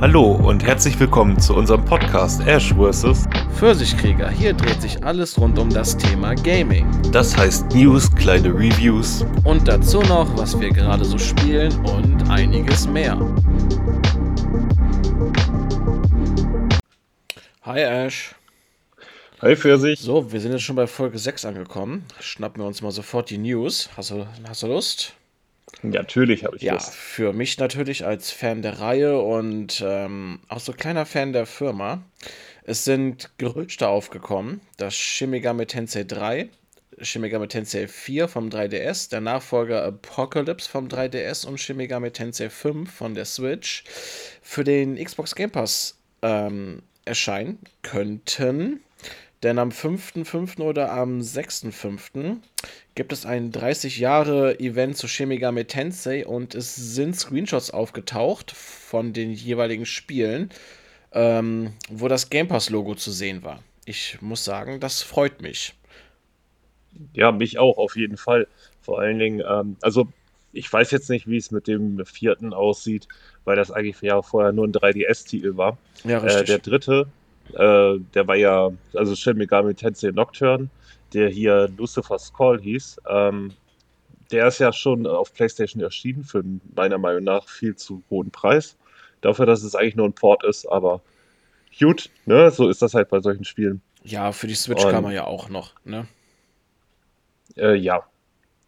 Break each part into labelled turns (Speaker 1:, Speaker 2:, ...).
Speaker 1: Hallo und herzlich willkommen zu unserem Podcast Ash vs.
Speaker 2: Pfirsichkrieger. Hier dreht sich alles rund um das Thema Gaming.
Speaker 1: Das heißt News, kleine Reviews
Speaker 2: Und dazu noch, was wir gerade so spielen und einiges mehr. Hi Ash.
Speaker 3: Hi Pfirsich.
Speaker 2: So, wir sind jetzt schon bei Folge 6 angekommen. Schnappen wir uns mal sofort die News. Hast du, hast du Lust?
Speaker 3: Natürlich habe ich
Speaker 2: Ja,
Speaker 3: Lust.
Speaker 2: für mich natürlich als Fan der Reihe und ähm, auch so kleiner Fan der Firma. Es sind Gerüchte aufgekommen, dass Shin Megami Tensei 3, Shin Megami Tensei 4 vom 3DS, der Nachfolger Apocalypse vom 3DS und Shin Megami Tensei 5 von der Switch für den Xbox Game Pass ähm, erscheinen könnten. Denn am 5.5. oder am 6.5. gibt es ein 30 Jahre Event zu Shin Megami Tensei und es sind Screenshots aufgetaucht von den jeweiligen Spielen, ähm, wo das Game Pass Logo zu sehen war. Ich muss sagen, das freut mich.
Speaker 3: Ja, mich auch auf jeden Fall. Vor allen Dingen, ähm, also ich weiß jetzt nicht, wie es mit dem vierten aussieht, weil das eigentlich ja vorher nur ein 3DS-Titel war.
Speaker 2: Ja,
Speaker 3: Äh,
Speaker 2: richtig.
Speaker 3: der dritte, äh, der war ja, also Shin Megami Tensei Nocturne, der hier Lucifer's Call hieß. Ähm, der ist ja schon auf PlayStation erschienen für meiner Meinung nach viel zu hohen Preis. Dafür, dass es eigentlich nur ein Port ist, aber gut, ne? So ist das halt bei solchen Spielen.
Speaker 2: ja, für die Switch
Speaker 3: Und-
Speaker 2: kann man ja auch noch, ne?
Speaker 3: Äh, ja.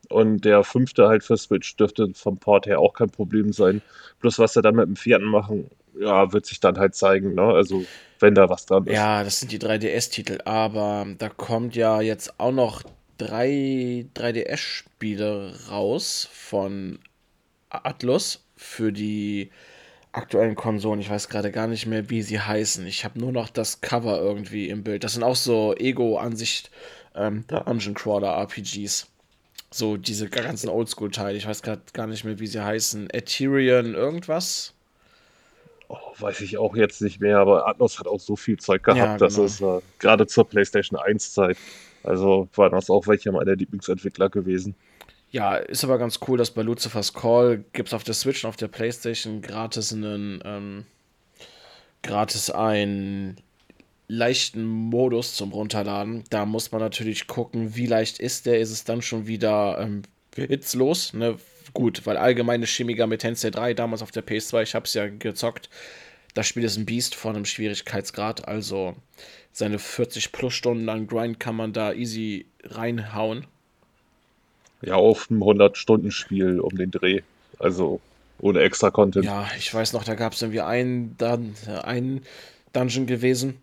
Speaker 3: Und der fünfte halt für Switch dürfte vom Port her auch kein Problem sein. Bloß was sie dann mit dem vierten machen, ja, wird sich dann halt zeigen, ne? Also, wenn da was dran ist.
Speaker 2: Ja, das sind die 3DS-Titel, aber da kommt ja jetzt auch noch drei 3DS-Spiele raus von Atlus für die aktuellen Konsolen. Ich weiß gerade gar nicht mehr, wie sie heißen. Ich habe nur noch das Cover irgendwie im Bild. Das sind auch so Ego-Ansicht ähm, Dungeon Crawler RPGs. So diese ganzen Oldschool-Teile. Ich weiß gerade gar nicht mehr, wie sie heißen. Ethereum irgendwas?
Speaker 3: Oh, weiß ich auch jetzt nicht mehr, aber Atmos hat auch so viel Zeug gehabt,
Speaker 2: Ja,
Speaker 3: dass
Speaker 2: genau.
Speaker 3: es äh, gerade zur PlayStation 1 Zeit, also waren das auch welche meiner Lieblingsentwickler gewesen.
Speaker 2: Ja, ist aber ganz cool, dass bei Lucifer's Call gibt es auf der Switch und auf der Playstation gratis einen, ähm, gratis einen leichten Modus zum Runterladen. Da muss man natürlich gucken, wie leicht ist der. Ist es dann schon wieder ähm, hitzlos? Ne? Gut, weil allgemeine Chemiker mit Tensei 3 damals auf der PS2, ich habe es ja gezockt, das Spiel ist ein Biest von einem Schwierigkeitsgrad, also seine 40 plus Stunden an Grind kann man da easy reinhauen.
Speaker 3: Ja, auf ein 100-Stunden-Spiel um den Dreh, also ohne extra Content.
Speaker 2: Ja, ich weiß noch, da gab es irgendwie einen, Dun einen Dungeon gewesen,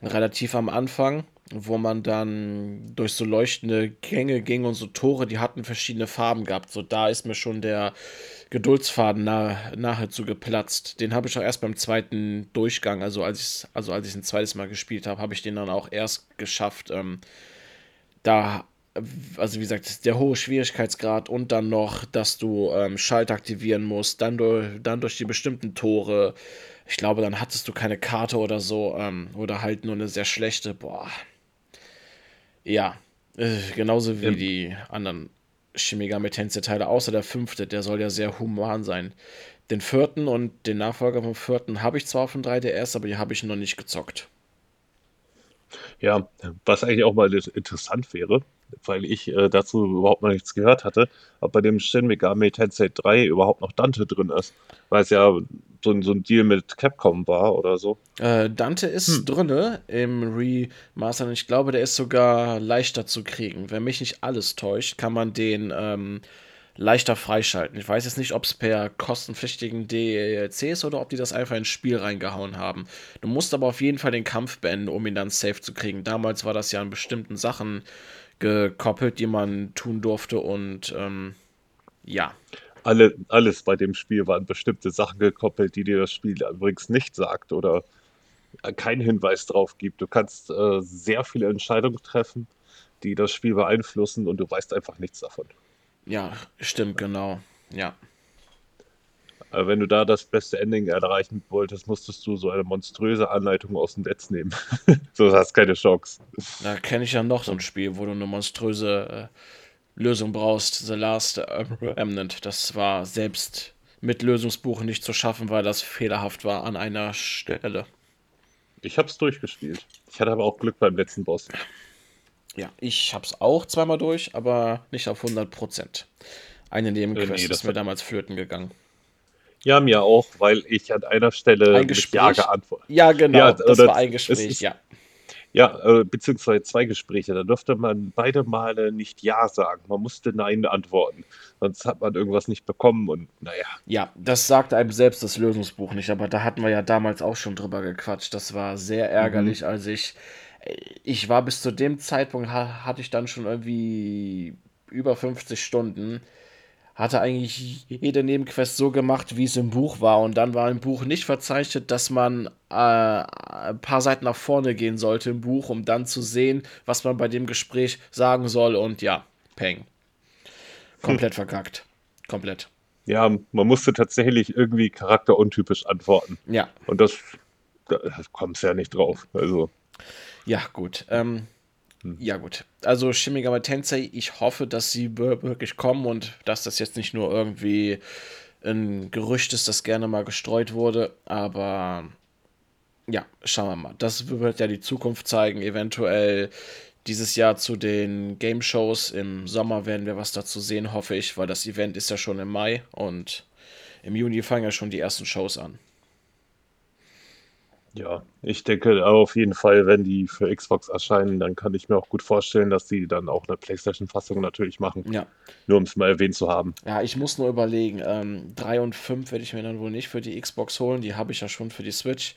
Speaker 2: relativ am Anfang, wo man dann durch so leuchtende Gänge ging und so Tore, die hatten verschiedene Farben gehabt. So, da ist mir schon der Geduldsfaden nahe, nahezu geplatzt. Den habe ich auch erst beim zweiten Durchgang, also als ich also als ich ein zweites Mal gespielt habe, habe ich den dann auch erst geschafft. Ähm, da, also wie gesagt, der hohe Schwierigkeitsgrad und dann noch, dass du ähm, Schalter aktivieren musst, dann durch, dann durch die bestimmten Tore. Ich glaube, dann hattest du keine Karte oder so, ähm, oder halt nur eine sehr schlechte. Boah. Ja, äh, genauso wie
Speaker 3: Ja.
Speaker 2: die anderen Shin Megami Tensei Teile, außer der fünfte, der soll ja sehr human sein. Den vierten und den Nachfolger vom vierten habe ich zwar auf dem 3DS, aber die habe ich noch nicht gezockt.
Speaker 3: Ja, was eigentlich auch mal interessant wäre, weil ich äh, dazu überhaupt noch nichts gehört hatte, ob bei dem Shin Megami Tensei 3 überhaupt noch Dante drin ist, weil es ja so ein, so ein Deal mit Capcom war oder so.
Speaker 2: Äh, Dante ist
Speaker 3: Hm.
Speaker 2: drinne im Remaster und ich glaube, der ist sogar leichter zu kriegen. Wenn mich nicht alles täuscht, kann man den ähm, leichter freischalten. Ich weiß jetzt nicht, ob es per kostenpflichtigen DLC ist oder ob die das einfach ins Spiel reingehauen haben. Du musst aber auf jeden Fall den Kampf beenden, um ihn dann safe zu kriegen. Damals war das ja an bestimmten Sachen gekoppelt, die man tun durfte und ähm, ja.
Speaker 3: Alle, alles bei dem Spiel waren bestimmte Sachen gekoppelt, die dir das Spiel übrigens nicht sagt oder keinen Hinweis drauf gibt. Du kannst äh, sehr viele Entscheidungen treffen, die das Spiel beeinflussen und du weißt einfach nichts davon.
Speaker 2: Ja, stimmt, genau. Ja.
Speaker 3: Aber wenn du da das beste Ending erreichen wolltest, musstest du so eine monströse Anleitung aus dem Netz nehmen. so hast keine Chance.
Speaker 2: Da kenne ich ja noch so ein Spiel, wo du eine monströse äh, Lösung brauchst. The Last Remnant. Das war selbst mit Lösungsbuch nicht zu schaffen, weil das fehlerhaft war an einer Stelle.
Speaker 3: Ich habe es durchgespielt. Ich hatte aber auch Glück beim letzten Boss.
Speaker 2: Ja, ich habe es auch zweimal durch, aber nicht auf 100%. Eine Nebenquest
Speaker 3: Äh, nee, das
Speaker 2: ist mir damals flöten gegangen.
Speaker 3: Ja, mir auch, weil ich an einer Stelle
Speaker 2: Ein
Speaker 3: mit
Speaker 2: Gespräch?
Speaker 3: Ja geantwortet
Speaker 2: Ja, genau,
Speaker 3: Ja,
Speaker 2: das war ein
Speaker 3: es
Speaker 2: Gespräch,
Speaker 3: ist-
Speaker 2: ja.
Speaker 3: Ja, äh, beziehungsweise zwei Gespräche. Da durfte man beide Male nicht Ja sagen. Man musste Nein antworten. Sonst hat man irgendwas nicht bekommen und naja.
Speaker 2: Ja, das sagt einem selbst das Lösungsbuch nicht, aber da hatten wir ja damals auch schon drüber gequatscht. Das war sehr ärgerlich, als ich. Ich war bis zu dem Zeitpunkt, ha, hatte ich dann schon irgendwie über 50 Stunden. Hatte eigentlich jede Nebenquest so gemacht, wie es im Buch war. Und dann war im Buch nicht verzeichnet, dass man äh, ein paar Seiten nach vorne gehen sollte im Buch, um dann zu sehen, was man bei dem Gespräch sagen soll. Und ja, Peng. Komplett verkackt. Komplett.
Speaker 3: Ja, man musste tatsächlich irgendwie charakteruntypisch antworten.
Speaker 2: Ja,
Speaker 3: Und das, da kommst ja nicht drauf. Also,
Speaker 2: Ja, gut. Ähm, Ja, gut. Also Shin Megami Tensei, ich hoffe, dass sie wir- wirklich kommen und dass das jetzt nicht nur irgendwie ein Gerücht ist, das gerne mal gestreut wurde. Aber ja, schauen wir mal. Das wird ja die Zukunft zeigen. Eventuell dieses Jahr zu den Game Shows. Im Sommer werden wir was dazu sehen, hoffe ich, weil das Event ist ja schon im Mai und im Juni fangen ja schon die ersten Shows an.
Speaker 3: Ja, ich denke auf jeden Fall, wenn die für Xbox erscheinen, dann kann ich mir auch gut vorstellen, dass die dann auch eine PlayStation-Fassung natürlich machen.
Speaker 2: Ja.
Speaker 3: Nur um es mal erwähnt zu haben.
Speaker 2: Ja, ich muss nur überlegen. Ähm, 3 und 5 werde ich mir dann wohl nicht für die Xbox holen. Die habe ich ja schon für die Switch.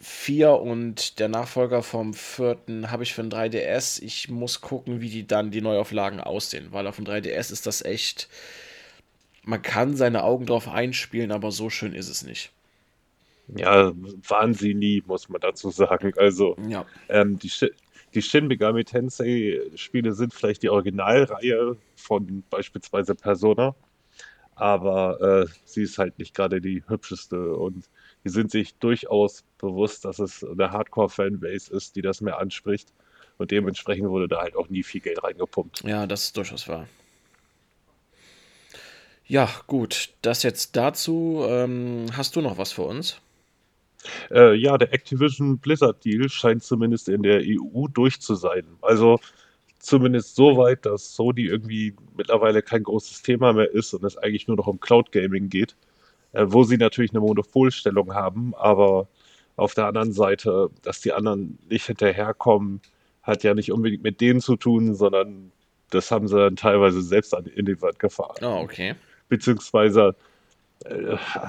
Speaker 2: 4 und der Nachfolger vom vierten habe ich für den 3DS. Ich muss gucken, wie die dann die Neuauflagen aussehen, weil auf dem 3DS ist das echt. Man kann seine Augen drauf einspielen, aber so schön ist es nicht.
Speaker 3: Ja, waren sie nie, muss man dazu sagen. Also,
Speaker 2: Ja,
Speaker 3: ähm, die, die Shin Megami Tensei-Spiele sind vielleicht die Originalreihe von beispielsweise Persona, aber äh, sie ist halt nicht gerade die hübscheste und die sind sich durchaus bewusst, dass es eine Hardcore-Fanbase ist, die das mehr anspricht und dementsprechend wurde da halt auch nie viel Geld reingepumpt.
Speaker 2: ja, das ist durchaus wahr. Ja, gut. Das jetzt dazu. Ähm, hast du noch was für uns?
Speaker 3: Äh, ja, der Activision Blizzard Deal scheint zumindest in der EU durch zu sein. Also zumindest so weit, dass Sony irgendwie mittlerweile kein großes Thema mehr ist und es eigentlich nur noch um Cloud Gaming geht, äh, wo sie natürlich eine Monopolstellung haben, aber auf der anderen Seite, dass die anderen nicht hinterherkommen, hat ja nicht unbedingt mit denen zu tun, sondern das haben sie dann teilweise selbst an, in die Wand gefahren
Speaker 2: Ah, okay.
Speaker 3: beziehungsweise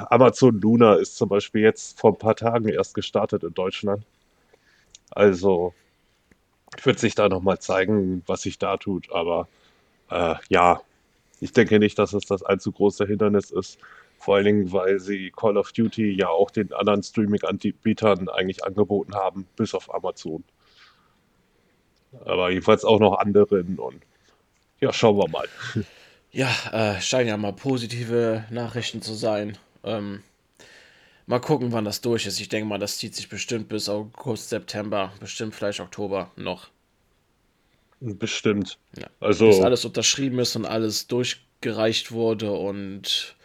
Speaker 3: Amazon Luna ist zum Beispiel jetzt vor ein paar Tagen erst gestartet in Deutschland. Also wird sich da nochmal zeigen, was sich da tut. Aber äh, ja, ich denke nicht, dass es das allzu große Hindernis ist. Vor allen Dingen, weil sie Call of Duty ja auch den anderen Streaming-Anbietern eigentlich angeboten haben, bis auf Amazon. Aber jedenfalls auch noch anderen und ja, schauen wir mal.
Speaker 2: Ja, äh, scheinen ja mal positive Nachrichten zu sein. Ähm, mal gucken, wann das durch ist. Ich denke mal, das zieht sich bestimmt bis August, September, bestimmt vielleicht Oktober noch.
Speaker 3: Bestimmt.
Speaker 2: Ja.
Speaker 3: Also.
Speaker 2: Bis alles unterschrieben ist und alles durchgereicht wurde und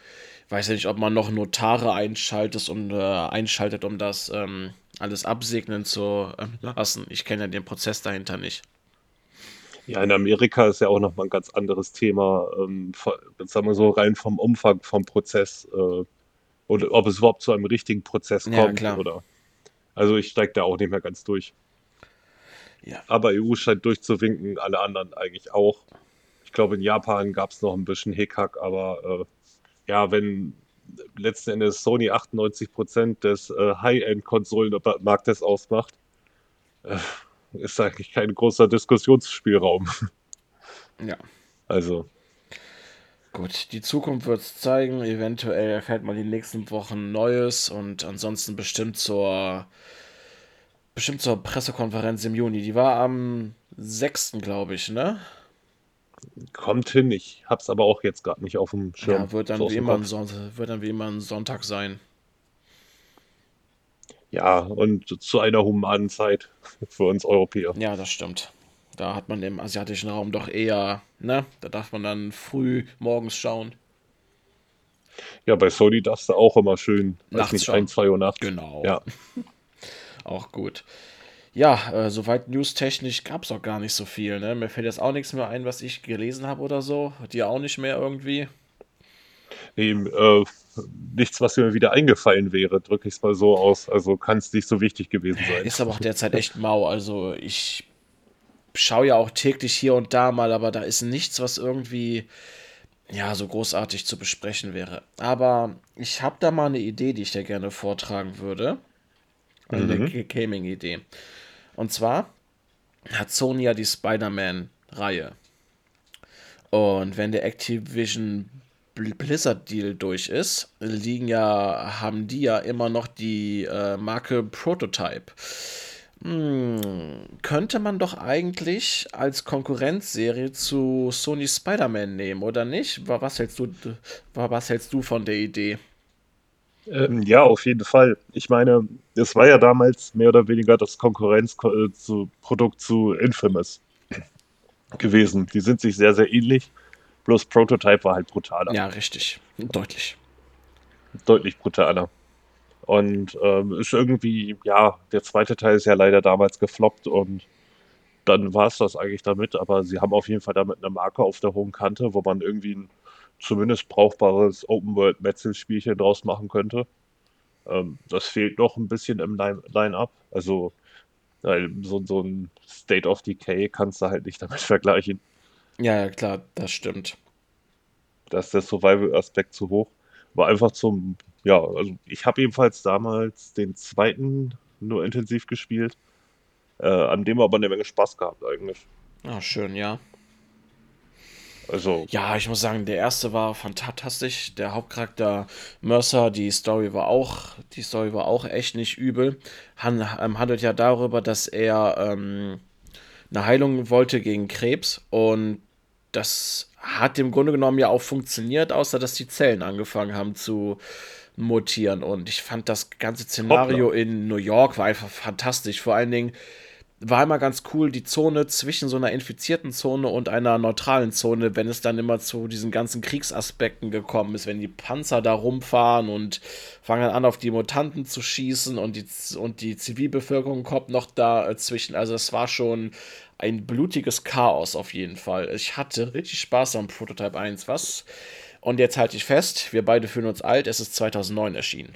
Speaker 2: weiß ja nicht, ob man noch Notare einschaltet, um, äh, einschaltet, um das ähm, alles absegnen zu ähm, lassen. Ich kenne ja den Prozess dahinter nicht.
Speaker 3: Ja, in Amerika ist ja auch nochmal ein ganz anderes Thema, ähm, sagen wir so rein vom Umfang vom Prozess äh, oder ob es überhaupt zu einem richtigen Prozess
Speaker 2: Ja,
Speaker 3: kommt
Speaker 2: klar.
Speaker 3: oder. Also ich steige da auch nicht mehr ganz durch.
Speaker 2: Ja.
Speaker 3: Aber EU scheint durchzuwinken, alle anderen eigentlich auch. Ich glaube, in Japan gab es noch ein bisschen Hickhack, aber äh, ja, wenn letzten Endes Sony 98% des äh, High-End-Konsolenmarktes ausmacht, äh, ist eigentlich kein großer Diskussionsspielraum.
Speaker 2: Ja.
Speaker 3: Also,
Speaker 2: Gut, die Zukunft wird es zeigen. Eventuell erfährt man die nächsten Wochen Neues und ansonsten bestimmt zur bestimmt zur Pressekonferenz im Juni. Die war am 6. glaube ich, ne?
Speaker 3: kommt hin. Ich hab's aber auch jetzt gerade nicht auf dem Schirm.
Speaker 2: Ja, wird dann,
Speaker 3: so
Speaker 2: wie immer. Sonntag, wird dann wie immer ein Sonntag sein.
Speaker 3: Ja, und zu einer humanen Zeit für uns Europäer.
Speaker 2: Ja, das stimmt. Da hat man im asiatischen Raum doch eher, ne? Da darf man dann früh morgens schauen.
Speaker 3: Ja, bei Sony darfst du auch immer schön,
Speaker 2: Nachts
Speaker 3: nicht, ein, zwei Uhr nachts.
Speaker 2: Genau.
Speaker 3: Ja.
Speaker 2: Auch gut. Ja, äh, soweit newstechnisch gab es auch gar nicht so viel. Ne? Mir fällt jetzt auch nichts mehr ein, was ich gelesen habe oder so. Dir auch nicht mehr irgendwie.
Speaker 3: Nee, äh, nichts, was mir wieder eingefallen wäre, drücke ich es mal so aus. Also kann es nicht so wichtig gewesen sein.
Speaker 2: Ist aber auch derzeit echt mau. Also ich schaue ja auch täglich hier und da mal, aber da ist nichts, was irgendwie ja so großartig zu besprechen wäre. Aber ich habe da mal eine Idee, die ich dir gerne vortragen würde. Eine
Speaker 3: Mhm.
Speaker 2: Gaming-Idee. Und zwar hat Sony ja die Spider-Man-Reihe. Und wenn der Activision Bl- Blizzard Deal durch ist, liegen ja, haben die ja immer noch die äh, Marke Prototype. Hm, könnte man doch eigentlich als Konkurrenzserie zu Sony Spider-Man nehmen, oder nicht? Wa- Was hältst du, wa- was hältst du von der Idee?
Speaker 3: Ähm, ja, auf jeden Fall. Ich meine, es war ja damals mehr oder weniger das Konkurrenzprodukt zu Infamous gewesen. Die sind sich sehr, sehr ähnlich. Bloß Prototype war halt brutaler.
Speaker 2: Ja, richtig. Deutlich.
Speaker 3: Deutlich brutaler. Und ähm, ist irgendwie, ja, der zweite Teil ist ja leider damals gefloppt und dann war es das eigentlich damit. Aber sie haben auf jeden Fall damit eine Marke auf der hohen Kante, wo man irgendwie ein zumindest brauchbares Open-World-Metzel-Spielchen draus machen könnte. Ähm, das fehlt noch ein bisschen im Line- Line-Up. Also so, so ein State of Decay kannst du halt nicht damit vergleichen.
Speaker 2: Ja, ja, klar, das stimmt.
Speaker 3: Da ist der Survival-Aspekt zu hoch. War einfach zum, ja, also ich habe ebenfalls damals den zweiten nur intensiv gespielt, äh, an dem aber eine Menge Spaß gehabt eigentlich.
Speaker 2: Ah, schön, ja.
Speaker 3: Also,
Speaker 2: Ja, ich muss sagen, der erste war fantastisch. Der Hauptcharakter Mercer, die Story war auch, die Story war auch echt nicht übel. Han, ähm, handelt ja darüber, dass er ähm, eine Heilung wollte gegen Krebs und das hat im Grunde genommen ja auch funktioniert, außer dass die Zellen angefangen haben zu mutieren. Und ich fand das ganze Szenario
Speaker 3: Hoppla.
Speaker 2: in New York war einfach fantastisch. Vor allen Dingen war immer ganz cool, die Zone zwischen so einer infizierten Zone und einer neutralen Zone, wenn es dann immer zu diesen ganzen Kriegsaspekten gekommen ist, wenn die Panzer da rumfahren und fangen an, auf die Mutanten zu schießen und die, und die Zivilbevölkerung kommt noch dazwischen. Also es war schon ein blutiges Chaos auf jeden Fall. Ich hatte richtig Spaß am Prototype 1, was? Und jetzt halte ich fest, wir beide fühlen uns alt, es ist 2009 erschienen.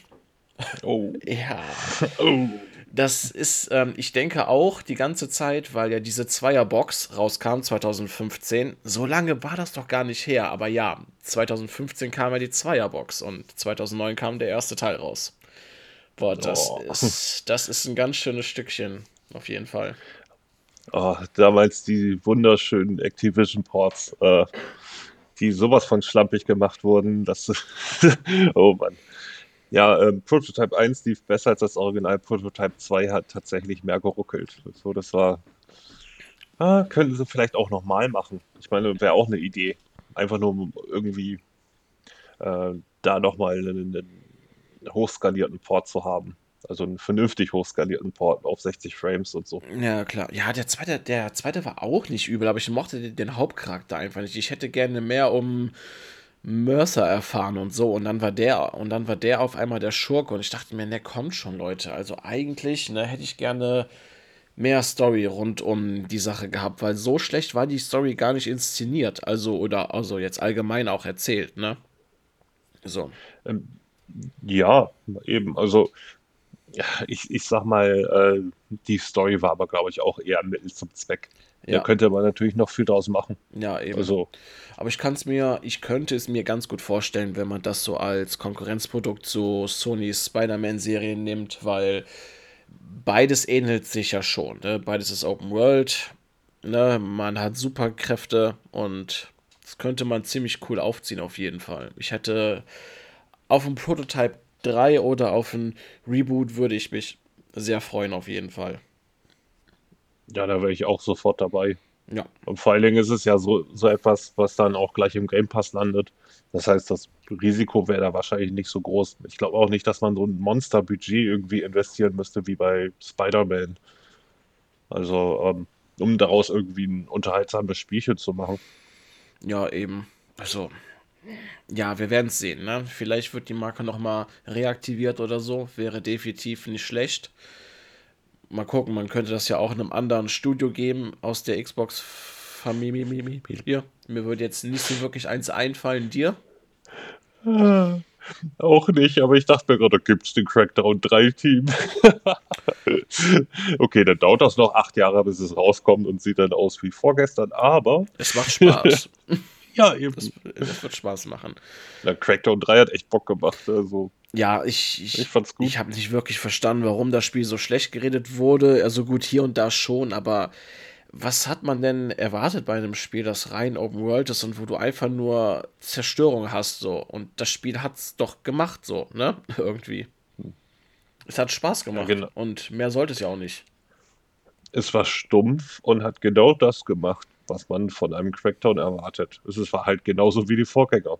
Speaker 3: oh,
Speaker 2: Ja.
Speaker 3: oh.
Speaker 2: Das ist, ähm, ich denke auch die ganze Zeit, weil ja diese Zweierbox rauskam 2015. So lange war das doch gar nicht her. Aber ja, 2015 kam ja die Zweierbox und 2009 kam der erste Teil raus. Boah, das
Speaker 3: Oh.
Speaker 2: ist, das ist ein ganz schönes Stückchen, auf jeden Fall.
Speaker 3: Oh, damals die wunderschönen Activision-Ports, äh, die sowas von schlampig gemacht wurden, dass oh Mann. Ja, ähm, Prototype 1 lief besser als das Original. Prototype 2 hat tatsächlich mehr geruckelt. So, das war. Ah, könnten sie vielleicht auch nochmal machen. Ich meine, wäre auch eine Idee. Einfach nur um irgendwie äh, da nochmal einen, einen hochskalierten Port zu haben. Also einen vernünftig hochskalierten Port auf 60 Frames und so.
Speaker 2: Ja, klar. Ja, der zweite, der zweite war auch nicht übel, aber ich mochte den, den Hauptcharakter einfach nicht. Ich hätte gerne mehr um Mercer erfahren und so. Und dann war der, und dann war der auf einmal der Schurke. Und ich dachte mir, ne, kommt schon, Leute. Also eigentlich, ne, hätte ich gerne mehr Story rund um die Sache gehabt, weil so schlecht war die Story gar nicht inszeniert. Also, oder also jetzt allgemein auch erzählt, ne? So.
Speaker 3: Ähm, ja, eben. Also, ich, ich sag mal, äh, die Story war aber, glaube ich, auch eher Mittel zum Zweck. Da
Speaker 2: Ja,
Speaker 3: könnte man natürlich noch viel draus machen.
Speaker 2: ja, eben.
Speaker 3: Also,
Speaker 2: Aber ich kann es mir, ich könnte es mir ganz gut vorstellen, wenn man das so als Konkurrenzprodukt zu Sonys Spider-Man-Serien nimmt, weil beides ähnelt sich ja schon. Ne? Beides ist Open World, ne? Man hat Superkräfte und das könnte man ziemlich cool aufziehen auf jeden Fall. Ich hätte auf ein Prototype 3 oder auf ein Reboot würde ich mich sehr freuen auf jeden Fall.
Speaker 3: Ja, da wäre ich auch sofort dabei.
Speaker 2: Ja,
Speaker 3: Und vor allen Dingen ist es ja so, so etwas, was dann auch gleich im Game Pass landet. Das heißt, das Risiko wäre da wahrscheinlich nicht so groß. Ich glaube auch nicht, dass man so ein Monsterbudget irgendwie investieren müsste wie bei Spider-Man. Also, ähm, um daraus irgendwie ein unterhaltsames Spielchen zu machen.
Speaker 2: ja, eben. Also, Ja, wir werden es sehen. Ne? Vielleicht wird die Marke nochmal reaktiviert oder so. Wäre definitiv nicht schlecht. Mal gucken, man könnte das ja auch in einem anderen Studio geben aus der Xbox-Familie. Mir würde jetzt nicht so wirklich eins einfallen. Dir?
Speaker 3: Ah, auch nicht, aber ich dachte mir gerade, da gibt es den Crackdown 3 Team. okay, dann dauert das noch acht Jahre, bis es rauskommt und sieht dann aus wie vorgestern, aber.
Speaker 2: Es macht Spaß.
Speaker 3: ja, eben.
Speaker 2: Das, das, wird Spaß machen.
Speaker 3: Ja, Crackdown 3 hat echt Bock gemacht. Also.
Speaker 2: Ja, ich, ich,
Speaker 3: ich fand's gut.
Speaker 2: Ich habe nicht wirklich verstanden, warum das Spiel so schlecht geredet wurde. Also gut, hier und da schon, aber was hat man denn erwartet bei einem Spiel, das rein Open World ist und wo du einfach nur Zerstörung hast, so? Und das Spiel hat's doch gemacht, so, ne? Irgendwie. Es hat Spaß gemacht. Ja, genau. Und mehr sollte es ja auch nicht.
Speaker 3: Es war stumpf und hat genau das gemacht, was man von einem Crackdown erwartet. Es war halt genauso wie die Vorgänger.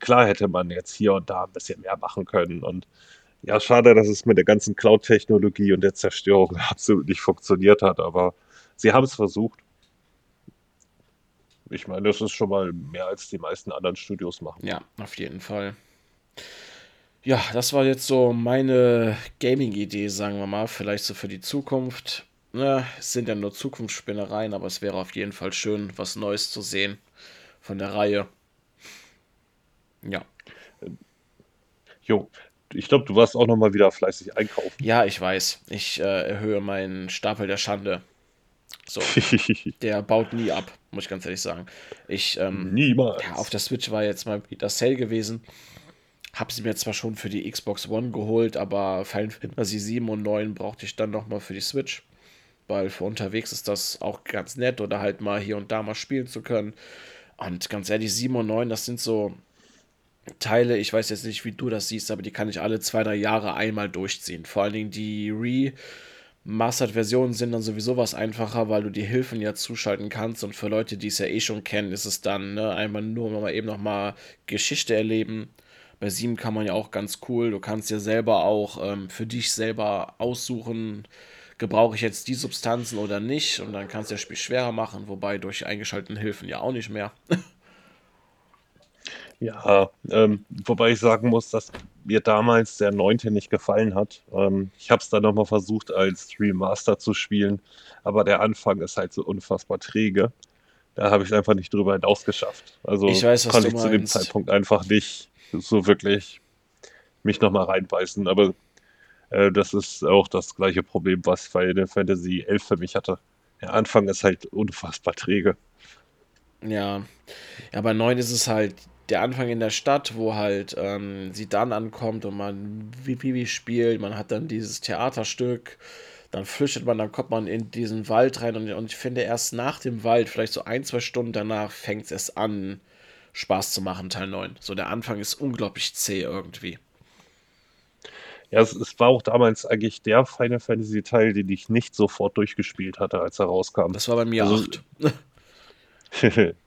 Speaker 3: Klar hätte man jetzt hier und da ein bisschen mehr machen können. Und ja, schade, dass es mit der ganzen Cloud-Technologie und der Zerstörung absolut nicht funktioniert hat, aber sie haben es versucht. Ich meine, das ist schon mal mehr als die meisten anderen Studios machen.
Speaker 2: Ja, auf jeden Fall. Ja, das war jetzt so meine Gaming-Idee, sagen wir mal. Vielleicht so für die Zukunft. Ne, es sind ja nur Zukunftsspinnereien, aber es wäre auf jeden Fall schön, was Neues zu sehen von der Reihe. Ja.
Speaker 3: Jo, ich glaube, du warst auch noch mal wieder fleißig einkaufen.
Speaker 2: Ja, ich weiß. Ich äh, erhöhe meinen Stapel der Schande. So. der baut nie ab, muss ich ganz ehrlich sagen. Ich, ähm,
Speaker 3: Niemals.
Speaker 2: Ja, auf der Switch war jetzt mal wieder Sale gewesen. Hab sie mir zwar schon für die Xbox One geholt, aber Final Fantasy 7 und 9 brauchte ich dann nochmal für die Switch. Weil für unterwegs ist das auch ganz nett oder halt mal hier und da mal spielen zu können. Und ganz ehrlich, 7 und 9, das sind so Teile, ich weiß jetzt nicht, wie du das siehst, aber die kann ich alle zwei, drei Jahre einmal durchziehen. Vor allen Dingen die Re- Mastered-Versionen sind dann sowieso was einfacher, weil du die Hilfen ja zuschalten kannst und für Leute, die es ja eh schon kennen, ist es dann ne, einmal nur mal eben nochmal Geschichte erleben. Bei 7 kann man ja auch ganz cool, du kannst ja selber auch ähm, für dich selber aussuchen, gebrauche ich jetzt die Substanzen oder nicht und dann kannst du das Spiel schwerer machen, wobei durch eingeschalteten Hilfen ja auch nicht mehr.
Speaker 3: Ja, ähm, wobei ich sagen muss, dass mir damals der 9. nicht gefallen hat. Ähm, ich habe es dann nochmal versucht, als Remaster zu spielen, aber der Anfang ist halt so unfassbar träge. Da habe ich es einfach nicht drüber hinaus geschafft. Also
Speaker 2: ich weiß, was
Speaker 3: konnte
Speaker 2: ich
Speaker 3: zu dem Zeitpunkt einfach nicht so wirklich mich nochmal reinbeißen. Aber das ist auch das gleiche Problem, was Final Fantasy 11 für mich hatte. Der Anfang ist halt unfassbar träge.
Speaker 2: Ja, ja, bei 9 ist es halt der Anfang in der Stadt, wo halt ähm, sie dann ankommt und man Vivi spielt, man hat dann dieses Theaterstück, dann flüchtet man, dann kommt man in diesen Wald rein und, und ich finde erst nach dem Wald, vielleicht so ein, zwei Stunden danach, fängt es an, Spaß zu machen, Teil 9. So der Anfang ist unglaublich zäh irgendwie.
Speaker 3: Ja, es, es, war auch damals eigentlich der Final Fantasy Teil, den ich nicht sofort durchgespielt hatte, als er rauskam.
Speaker 2: Das war bei mir also,
Speaker 3: 8.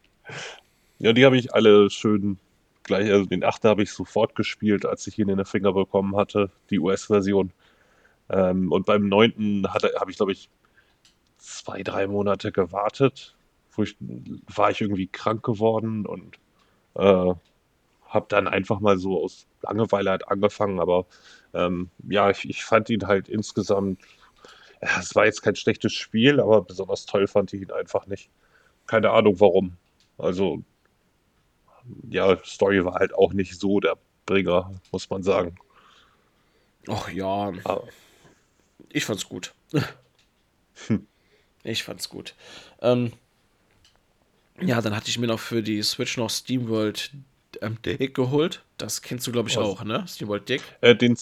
Speaker 3: Ja, die habe ich alle schön gleich, also den 8. habe ich sofort gespielt, als ich ihn in den Finger bekommen hatte, die US-Version. Ähm, und beim 9. habe ich, glaube ich, zwei, drei Monate gewartet. Ich, war ich irgendwie krank geworden und äh, habe dann einfach mal so aus Langeweile halt angefangen. Aber ähm, ja, ich, ich, fand ihn halt insgesamt, es war jetzt kein schlechtes Spiel, aber besonders toll fand ich ihn einfach nicht. Keine Ahnung warum. Also ja, Story war halt auch nicht so der Bringer, muss man sagen.
Speaker 2: Ach ja. Aber. Ich fand's gut. Hm. Ich fand's gut. Ähm, ja, dann hatte ich mir noch für die Switch noch SteamWorld ähm, Dick geholt. Das kennst du, glaube ich, Was? auch, ne? SteamWorld Dick.
Speaker 3: Äh, den,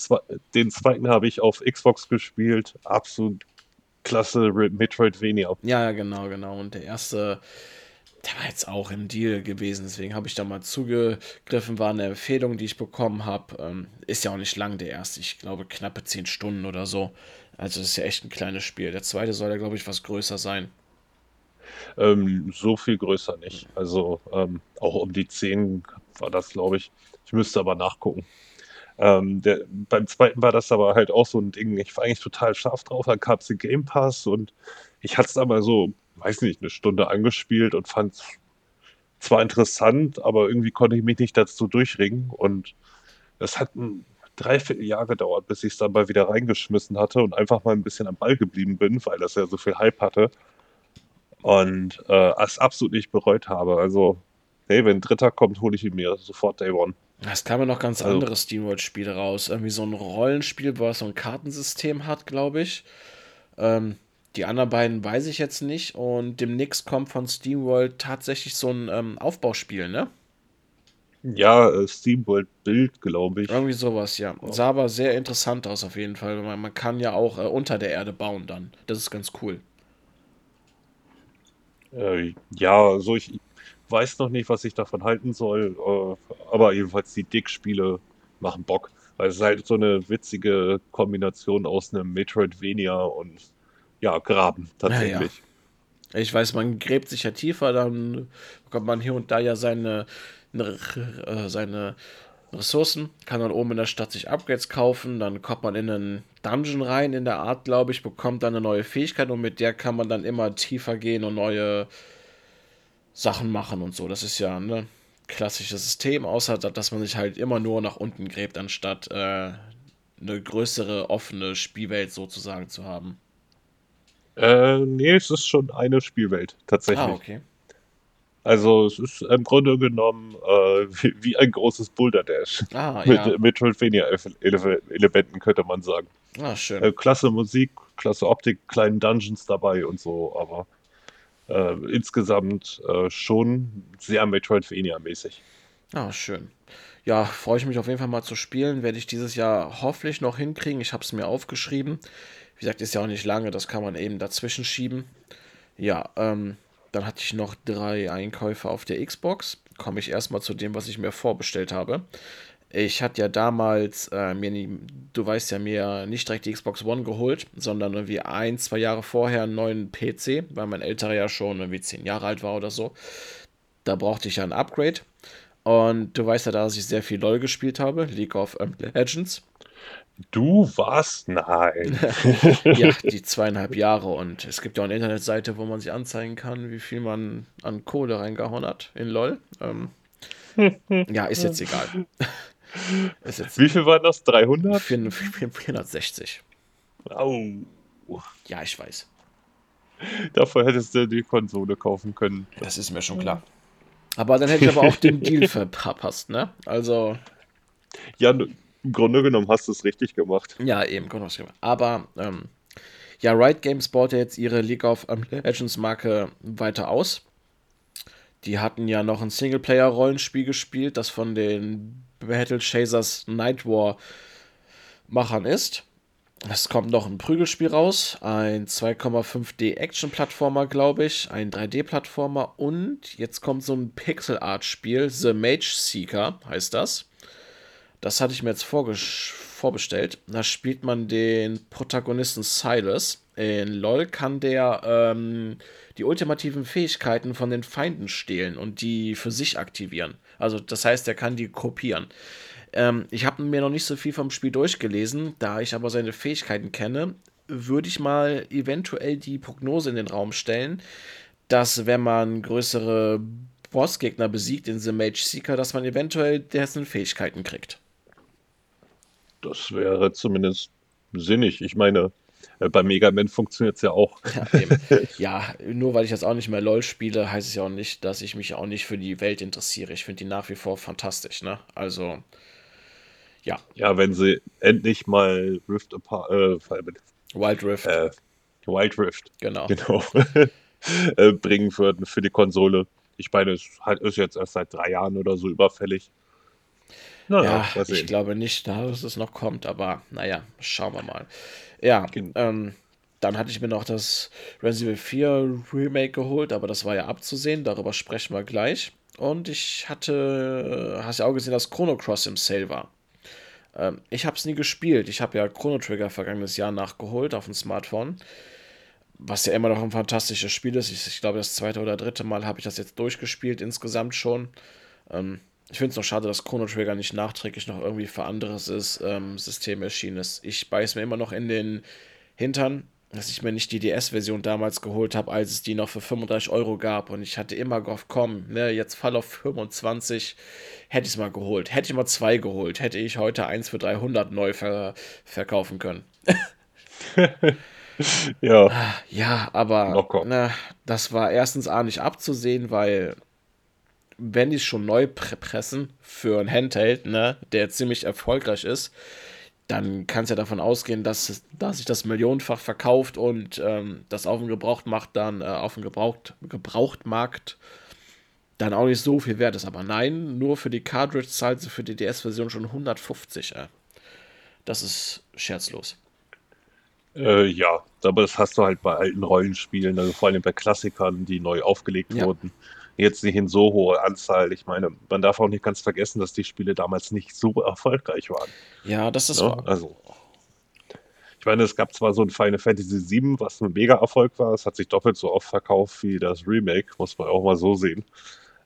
Speaker 3: den zweiten habe ich auf Xbox gespielt. Absolut klasse Metroidvania.
Speaker 2: Ja, genau, genau. Und der erste der war jetzt auch im Deal gewesen, deswegen habe ich da mal zugegriffen, war eine Empfehlung, die ich bekommen habe. Ähm, ist ja auch nicht lang, der erste, ich glaube knappe 10 Stunden oder so. Also das ist ja echt ein kleines Spiel. Der zweite soll ja, glaube ich, was größer sein.
Speaker 3: Ähm, so viel größer nicht. Also ähm, auch um die 10 war das, glaube ich. Ich müsste aber nachgucken. Ähm, der, beim zweiten war das aber halt auch so ein Ding. Ich war eigentlich total scharf drauf. Dann gab es den Game Pass und ich hatte es aber so weiß nicht, eine Stunde angespielt und fand es zwar interessant, aber irgendwie konnte ich mich nicht dazu durchringen und es hat ein Dreivierteljahr gedauert, bis ich es dann mal wieder reingeschmissen hatte und einfach mal ein bisschen am Ball geblieben bin, weil das ja so viel Hype hatte und äh, es absolut nicht bereut habe. Also, hey, wenn ein Dritter kommt, hole ich ihn mir sofort Day One.
Speaker 2: Es kamen noch ganz also, andere SteamWorld-Spiele raus. Irgendwie so ein Rollenspiel, was so ein Kartensystem hat, glaube ich. Ähm, die anderen beiden weiß ich jetzt nicht. Und demnächst kommt von SteamWorld tatsächlich so ein ähm, Aufbauspiel, ne?
Speaker 3: Ja, äh, SteamWorld Bild, glaube ich.
Speaker 2: Irgendwie sowas, ja. Sah aber sehr interessant aus auf jeden Fall. Man, man kann ja auch äh, unter der Erde bauen dann. Das ist ganz cool.
Speaker 3: Äh, ja, so also ich weiß noch nicht, was ich davon halten soll. Äh, aber jedenfalls die Dick-Spiele machen Bock. Weil es ist halt so eine witzige Kombination aus einem Metroidvania und ja, Graben tatsächlich. Ja,
Speaker 2: ja. Ich weiß, man gräbt sich ja tiefer, dann bekommt man hier und da ja seine, ne, äh, seine Ressourcen, kann dann oben in der Stadt sich Upgrades kaufen, dann kommt man in einen Dungeon rein, in der Art, glaube ich, bekommt dann eine neue Fähigkeit und mit der kann man dann immer tiefer gehen und neue Sachen machen und so. Das ist ja ein ne, klassisches System, außer dass man sich halt immer nur nach unten gräbt, anstatt äh, eine größere offene Spielwelt sozusagen zu haben.
Speaker 3: Äh, nee, es ist schon eine Spielwelt, tatsächlich. Ah,
Speaker 2: okay.
Speaker 3: Also es ist im Grunde genommen äh, wie, wie, ein großes Boulder Dash.
Speaker 2: Ah,
Speaker 3: mit, ja. Metroidvania-Elementen könnte man sagen.
Speaker 2: Ah, schön.
Speaker 3: Äh, klasse Musik, klasse Optik, kleinen Dungeons dabei und so, aber äh, insgesamt äh, schon sehr Metroidvania-mäßig.
Speaker 2: Ah, schön. Ja, freue ich mich auf jeden Fall mal zu spielen. Werde ich dieses Jahr hoffentlich noch hinkriegen. Ich habe es mir aufgeschrieben. Wie gesagt, ist ja auch nicht lange, das kann man eben dazwischen schieben. Ja, ähm, dann hatte ich noch drei Einkäufe auf der Xbox. Komme ich erstmal zu dem, was ich mir vorbestellt habe. Ich hatte ja damals äh, mir, du weißt ja, mir nicht direkt die Xbox One geholt, sondern irgendwie ein, zwei Jahre vorher einen neuen PC, weil mein älterer ja schon irgendwie zehn Jahre alt war oder so. Da brauchte ich ja ein Upgrade. Und du weißt ja, dass ich sehr viel LOL gespielt habe, League of Legends.
Speaker 3: Du warst? Nein.
Speaker 2: ja, die zweieinhalb Jahre. Und es gibt ja auch eine Internetseite, wo man sich anzeigen kann, wie viel man an Kohle reingehauen hat in LOL. Ähm, ja, ist jetzt egal.
Speaker 3: ist jetzt wie viel waren das? 300?
Speaker 2: 460.
Speaker 3: Au.
Speaker 2: Ja, ich weiß.
Speaker 3: Dafür hättest du die Konsole kaufen können.
Speaker 2: Das ist mir schon klar. Aber dann hätte ich aber auch den Deal verpasst, ne? Also.
Speaker 3: Ja, im Grunde genommen hast du es richtig gemacht.
Speaker 2: Ja, eben. Aber ähm, ja, Riot Games baut ja jetzt ihre League of Legends Marke weiter aus. Die hatten ja noch ein Singleplayer-Rollenspiel gespielt, das von den Battle Chasers Night War Machern ist. Es kommt noch ein Prügelspiel raus, ein 2,5D Action-Plattformer, glaube ich, ein 3D-Plattformer und jetzt kommt so ein Pixel-Art-Spiel, The Mage Seeker heißt das. Das hatte ich mir jetzt vorbestellt. Da spielt man den Protagonisten Silas. In LOL kann der ähm, die ultimativen Fähigkeiten von den Feinden stehlen und die für sich aktivieren. Also das heißt, er kann die kopieren. Ähm, ich habe mir noch nicht so viel vom Spiel durchgelesen, da ich aber seine Fähigkeiten kenne, würde ich mal eventuell die Prognose in den Raum stellen, dass wenn man größere Bossgegner besiegt in The Mage Seeker, dass man eventuell dessen Fähigkeiten kriegt.
Speaker 3: Das wäre zumindest sinnig. Ich meine, äh, bei Mega Man funktioniert es ja auch.
Speaker 2: Ja, ja, nur weil ich jetzt auch nicht mehr LOL spiele, heißt es ja auch nicht, dass ich mich auch nicht für die Welt interessiere. Ich finde die nach wie vor fantastisch, ne? Also, ja.
Speaker 3: Ja, wenn sie endlich mal Rift Apart, äh,
Speaker 2: Wild Rift.
Speaker 3: Äh, Wild Rift.
Speaker 2: Genau.
Speaker 3: genau äh, bringen würden für die Konsole. Ich meine, es ist jetzt erst seit drei Jahren oder so überfällig.
Speaker 2: Naja, ja, ich glaube nicht, dass es noch kommt, aber naja, schauen wir mal. Ja, ähm, dann hatte ich mir noch das Resident Evil 4 Remake geholt, aber das war ja abzusehen, darüber sprechen wir gleich. Und ich hatte, hast ja auch gesehen, dass Chrono Cross im Sale war. Ähm, ich habe es nie gespielt. Ich habe ja Chrono Trigger vergangenes Jahr nachgeholt auf dem Smartphone. Was ja immer noch ein fantastisches Spiel ist. Ich, ich glaube, das zweite oder dritte Mal habe ich das jetzt durchgespielt, insgesamt schon. Ähm, ich finde es noch schade, dass Chrono Trigger nicht nachträglich noch irgendwie für anderes ist, ähm, System erschienen ist. Ich beiß mir immer noch in den Hintern, dass ich mir nicht die DS-Version damals geholt habe, als es die noch für 35 Euro gab. Und ich hatte immer gehofft, komm, ne, jetzt Fall auf 25, hätte ich es mal geholt. Hätte ich mal zwei geholt, hätte ich heute eins für 300 neu ver verkaufen können. ja. Ja, aber na, das war erstens A nicht abzusehen, weil wenn die es schon neu pressen für ein Handheld, ne, der ziemlich erfolgreich ist, dann kannst du ja davon ausgehen, dass, dass sich das millionenfach verkauft und ähm, das auf dem Gebrauchtmarkt dann äh, auf dem Gebraucht, Gebrauchtmarkt dann auch nicht so viel wert ist. Aber nein, nur für die Cartridge zahlt sie für die DS-Version schon 150. Äh. Das ist scherzlos.
Speaker 3: Äh, ja, aber das hast du halt bei alten Rollenspielen, also vor allem bei Klassikern, die neu aufgelegt ja. wurden jetzt nicht in so hoher Anzahl. Ich meine, man darf auch nicht ganz vergessen, dass die Spiele damals nicht so erfolgreich waren.
Speaker 2: Ja, das ist ja,
Speaker 3: ne? Also, ich meine, es gab zwar so ein Final Fantasy VII, was ein Mega-Erfolg war. Es hat sich doppelt so oft verkauft wie das Remake, muss man auch mal so sehen.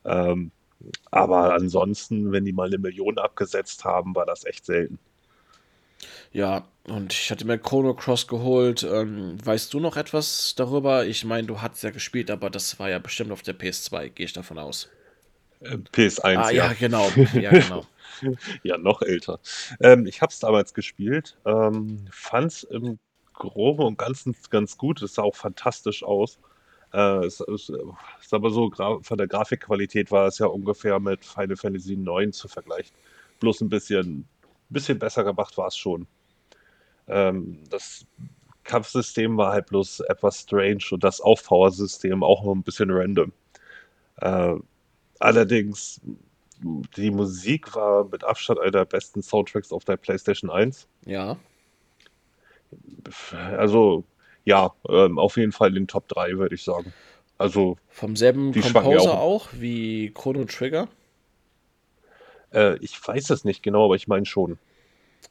Speaker 3: Ähm, aber ansonsten, wenn die mal eine Million abgesetzt haben, war das echt selten.
Speaker 2: Ja, und ich hatte mir Chrono Cross geholt. Ähm, weißt du noch etwas darüber? Ich meine, du hattest ja gespielt, aber das war ja bestimmt auf der PS2, gehe ich davon aus.
Speaker 3: Äh, PS1,
Speaker 2: ah, ja. ja. genau. Ja, genau.
Speaker 3: ja, noch älter. Ähm, ich habe es damals gespielt, ähm, fand es im Groben und Ganzen ganz gut. Es sah auch fantastisch aus. Äh, es, es, es aber so, von der Grafikqualität war es ja ungefähr mit Final Fantasy IX zu vergleichen. Bloß ein bisschen, bisschen besser gemacht war es schon. Ähm, das Kampfsystem war halt bloß etwas strange und das Aufpower-System auch noch ein bisschen random. Äh, allerdings, die Musik war mit Abstand einer der besten Soundtracks auf der PlayStation 1.
Speaker 2: Ja.
Speaker 3: Also, ja, ähm, auf jeden Fall in den Top 3, würde ich sagen. Also.
Speaker 2: Vom selben Composer auch. auch wie Chrono Trigger?
Speaker 3: Äh, ich weiß es nicht genau, aber ich meine schon.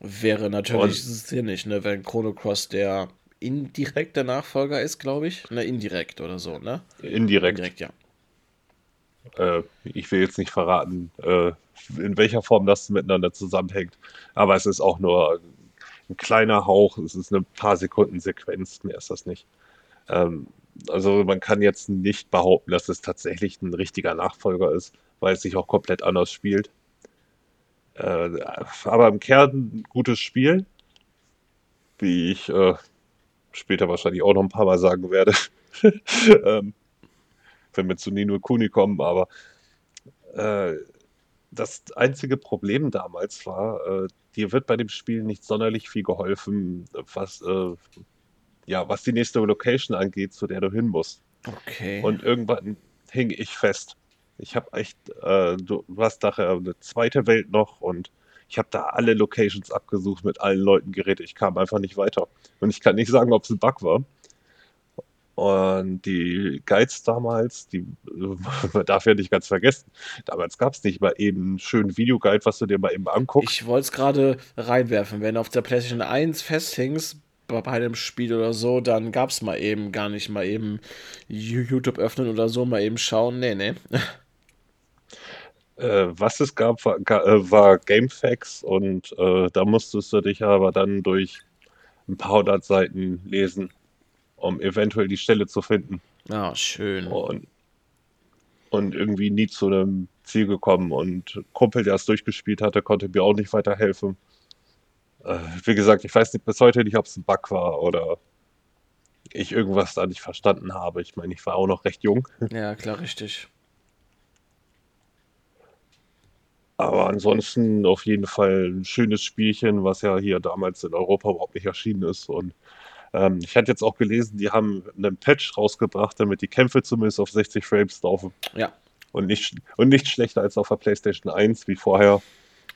Speaker 2: Wäre natürlich sinnig, ne, wenn Chrono Cross der indirekte Nachfolger ist, glaube ich. Ne, indirekt oder so, ne?
Speaker 3: Indirekt. Indirekt, ja. Äh, ich will jetzt nicht verraten, äh, in welcher Form das miteinander zusammenhängt, aber es ist auch nur ein kleiner Hauch, es ist eine paar Sekunden Sequenz, mehr ist das nicht. Ähm, also man kann jetzt nicht behaupten, dass es tatsächlich ein richtiger Nachfolger ist, weil es sich auch komplett anders spielt. Äh, aber im Kern ein gutes Spiel, wie ich äh, später wahrscheinlich auch noch ein paar Mal sagen werde, ähm, wenn wir zu Nino Kuni kommen. Aber äh, das einzige Problem damals war, äh, dir wird bei dem Spiel nicht sonderlich viel geholfen, was, äh, ja, was die nächste Location angeht, zu der du hin musst.
Speaker 2: Okay.
Speaker 3: Und irgendwann hing ich fest. Ich habe echt, äh, du hast nachher eine zweite Welt noch und ich habe da alle Locations abgesucht, mit allen Leuten geredet. Ich kam einfach nicht weiter. Und ich kann nicht sagen, ob es ein Bug war. Und die Guides damals, die man darf ja nicht ganz vergessen, damals gab es nicht mal eben einen schönen Videoguide, was du dir mal eben anguckst.
Speaker 2: Ich wollte es gerade reinwerfen, wenn du auf der PlayStation 1 festhängst, bei einem Spiel oder so, dann gab es mal eben gar nicht mal eben YouTube öffnen oder so, mal eben schauen. Nee, nee.
Speaker 3: Äh, was es gab, war, äh, war Gamefax und äh, da musstest du dich aber dann durch ein paar hundert Seiten lesen, um eventuell die Stelle zu finden.
Speaker 2: Ah, schön.
Speaker 3: Und, und irgendwie nie zu einem Ziel gekommen. Und Kumpel, der es durchgespielt hatte, konnte mir auch nicht weiterhelfen. Äh, wie gesagt, ich weiß nicht, bis heute nicht, ob es ein Bug war oder ich irgendwas da nicht verstanden habe. Ich meine, ich war auch noch recht jung.
Speaker 2: Ja, klar, richtig.
Speaker 3: Aber ansonsten auf jeden Fall ein schönes Spielchen, was ja hier damals in Europa überhaupt nicht erschienen ist. Und ähm, ich hatte jetzt auch gelesen, die haben einen Patch rausgebracht, damit die Kämpfe zumindest auf 60 Frames laufen.
Speaker 2: Ja.
Speaker 3: Und nicht, und nicht schlechter als auf der PlayStation 1 wie vorher.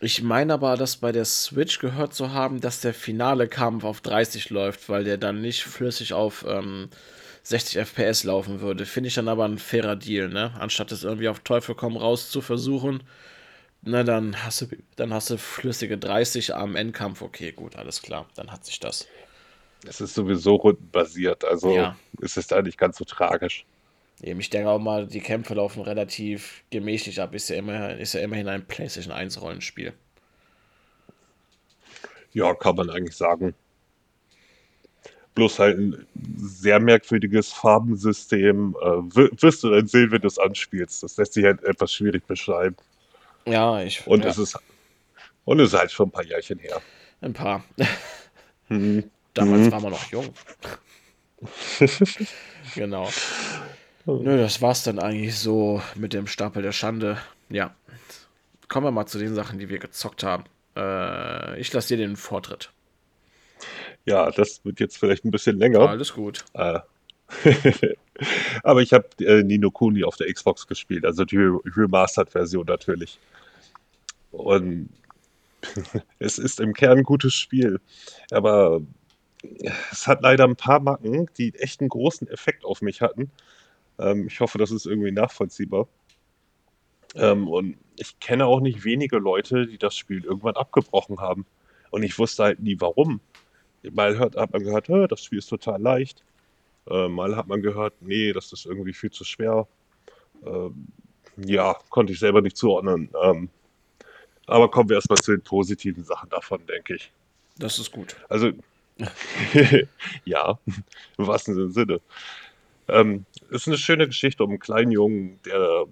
Speaker 2: Ich meine aber, dass bei der Switch gehört zu haben, dass der finale Kampf auf 30 läuft, weil der dann nicht flüssig auf ähm, 60 FPS laufen würde. Finde ich dann aber ein fairer Deal, ne? Anstatt es irgendwie auf Teufel komm raus zu versuchen, na, dann hast du, dann hast du flüssige 30 am Endkampf. Okay, gut, alles klar. Dann hat sich das.
Speaker 3: Es ist sowieso rundenbasiert, also ja. ist es da nicht ganz so tragisch.
Speaker 2: Eben, ich denke auch mal, die Kämpfe laufen relativ gemächlich ab. Ist ja, immer, ist ja immerhin ein PlayStation 1 Rollenspiel.
Speaker 3: Ja, kann man eigentlich sagen. Bloß halt ein sehr merkwürdiges Farbensystem. Äh, wirst du dann sehen, wenn du es anspielst. Das lässt sich halt etwas schwierig beschreiben.
Speaker 2: Ja, ich.
Speaker 3: Und
Speaker 2: ja,
Speaker 3: es ist und es ist halt schon ein paar Jährchen her.
Speaker 2: ein paar.
Speaker 3: Mhm.
Speaker 2: Damals
Speaker 3: Mhm.
Speaker 2: waren wir noch jung. Genau. Nö, das war's dann eigentlich so mit dem Stapel der Schande. Ja. Kommen wir mal zu den Sachen, die wir gezockt haben. Äh, ich lasse dir den Vortritt.
Speaker 3: Ja, das wird jetzt vielleicht ein bisschen länger.
Speaker 2: Alles gut.
Speaker 3: Äh, Aber ich habe äh, Nino Kuni auf der Xbox gespielt, also die Re- Remastered-Version natürlich. Und es ist im Kern ein gutes Spiel, aber es hat leider ein paar Macken, die echt einen großen Effekt auf mich hatten. Ähm, ich hoffe, das ist irgendwie nachvollziehbar. Ähm, und ich kenne auch nicht wenige Leute, die das Spiel irgendwann abgebrochen haben. Und ich wusste halt nie warum. Mal hört, hat man gehört, "Hä, das Spiel ist total leicht. Äh, mal hat man gehört, nee, das ist irgendwie viel zu schwer. Ähm, ja, konnte ich selber nicht zuordnen. Ähm, aber kommen wir erstmal zu den positiven Sachen davon, denke ich.
Speaker 2: Das ist gut.
Speaker 3: Also, ja, im wahrsten Sinne. Ähm, es ist eine schöne Geschichte um einen kleinen Jungen, der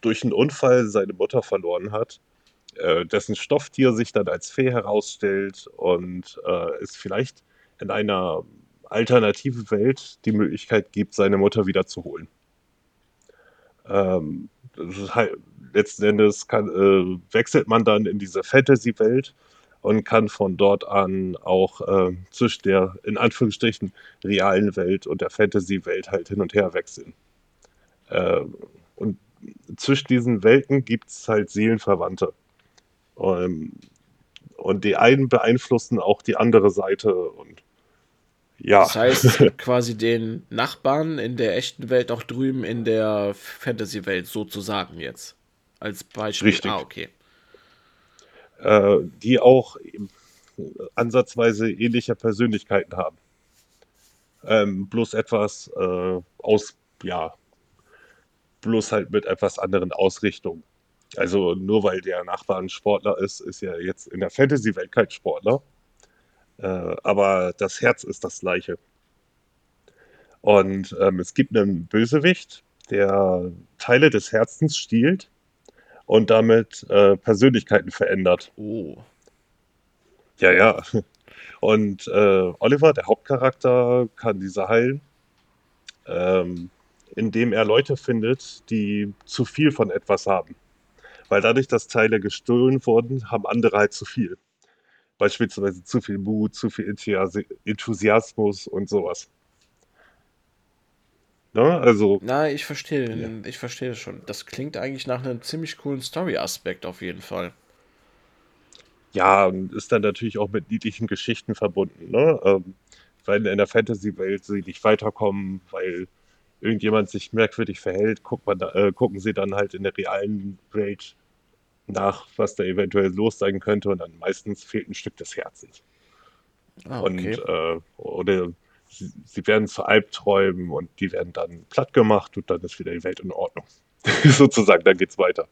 Speaker 3: durch einen Unfall seine Mutter verloren hat, äh, dessen Stofftier sich dann als Fee herausstellt und äh, es vielleicht in einer alternativen Welt die Möglichkeit gibt, seine Mutter wiederzuholen. Ähm, halt, letzten Endes kann, äh, wechselt man dann in diese Fantasy-Welt und kann von dort an auch äh, zwischen der in Anführungsstrichen realen Welt und der Fantasy-Welt halt hin und her wechseln. Äh, und zwischen diesen Welten gibt es halt Seelenverwandte. Ähm, und die einen beeinflussen auch die andere Seite und ja.
Speaker 2: Das heißt, quasi den Nachbarn in der echten Welt auch drüben in der Fantasy-Welt sozusagen jetzt. Als Beispiel.
Speaker 3: Richtig.
Speaker 2: Ah, okay.
Speaker 3: äh, die auch ansatzweise ähnliche Persönlichkeiten haben. Ähm, bloß etwas äh, aus, ja, bloß halt mit etwas anderen Ausrichtungen. Also nur weil der Nachbar ein Sportler ist, ist ja jetzt in der Fantasy-Welt kein Sportler. Äh, aber das Herz ist das gleiche. Und ähm, es gibt einen Bösewicht, der Teile des Herzens stiehlt und damit äh, Persönlichkeiten verändert.
Speaker 2: Oh.
Speaker 3: Ja, ja. Und äh, Oliver, der Hauptcharakter, kann diese heilen, ähm, indem er Leute findet, die zu viel von etwas haben. Weil dadurch, dass Teile gestohlen wurden, haben andere halt zu viel. Beispielsweise zu viel Mut, zu viel Enthusi- Enthusiasmus und sowas. Ne? Also,
Speaker 2: Na, ich verstehe,
Speaker 3: Ja.
Speaker 2: ich verstehe schon. Das klingt eigentlich nach einem ziemlich coolen Story-Aspekt auf jeden Fall.
Speaker 3: Ja, und ist dann natürlich auch mit niedlichen Geschichten verbunden, ne? Ähm, weil in der Fantasy-Welt sie nicht weiterkommen, weil irgendjemand sich merkwürdig verhält, guckt man da, äh, gucken sie dann halt in der realen Welt nach, was da eventuell los sein könnte, und dann meistens fehlt ein Stück des Herzens.
Speaker 2: Ah,
Speaker 3: Und
Speaker 2: okay.
Speaker 3: äh, oder sie, sie werden zu Albträumen und die werden dann platt gemacht und dann ist wieder die Welt in Ordnung. Sozusagen, dann geht's weiter.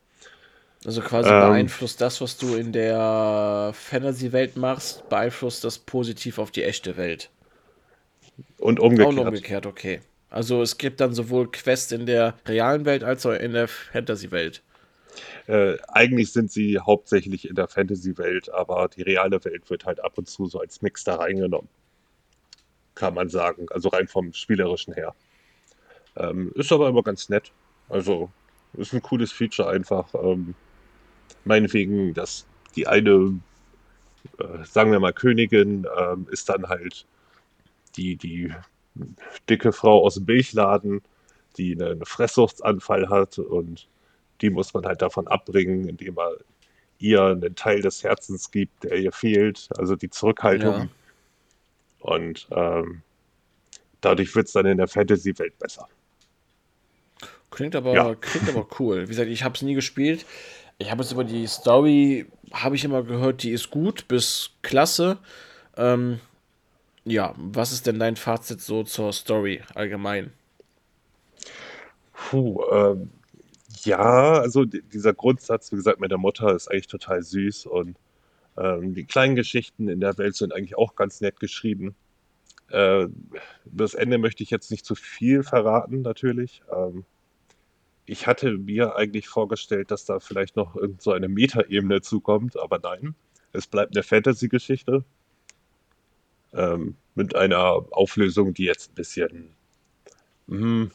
Speaker 2: Also quasi
Speaker 3: ähm,
Speaker 2: beeinflusst das, was du in der Fantasy-Welt machst, beeinflusst das positiv auf die echte Welt.
Speaker 3: Und umgekehrt.
Speaker 2: noch umgekehrt, okay. Also es gibt dann sowohl Quests in der realen Welt als auch in der Fantasy-Welt.
Speaker 3: Äh, eigentlich sind sie hauptsächlich in der Fantasy-Welt, aber die reale Welt wird halt ab und zu so als Mix da reingenommen. Kann man sagen. Also rein vom Spielerischen her. Ähm, ist aber immer ganz nett. Also ist ein cooles Feature einfach. Ähm, meinetwegen, dass die eine, äh, sagen wir mal, Königin ähm, ist dann halt die, die dicke Frau aus dem Milchladen, die eine, einen Fresssuchtsanfall hat und die muss man halt davon abbringen, indem man ihr einen Teil des Herzens gibt, der ihr fehlt, also die Zurückhaltung.
Speaker 2: Ja.
Speaker 3: Und ähm, dadurch wird es dann in der Fantasy-Welt besser.
Speaker 2: Klingt aber,
Speaker 3: Ja.
Speaker 2: klingt aber cool. Wie gesagt, ich habe es nie gespielt. Ich habe jetzt über die Story, habe ich immer gehört, die ist gut bis klasse. Ähm, ja, was ist denn dein Fazit so zur Story allgemein?
Speaker 3: Puh, ähm, ja, also di- dieser Grundsatz, wie gesagt, mit der Mutter ist eigentlich total süß und ähm, die kleinen Geschichten in der Welt sind eigentlich auch ganz nett geschrieben. Äh, das Ende möchte ich jetzt nicht zu viel verraten, natürlich. Ähm, ich hatte mir eigentlich vorgestellt, dass da vielleicht noch irgend so eine Metaebene zukommt, aber nein, es bleibt eine Fantasy-Geschichte ähm, mit einer Auflösung, die jetzt ein bisschen, hm,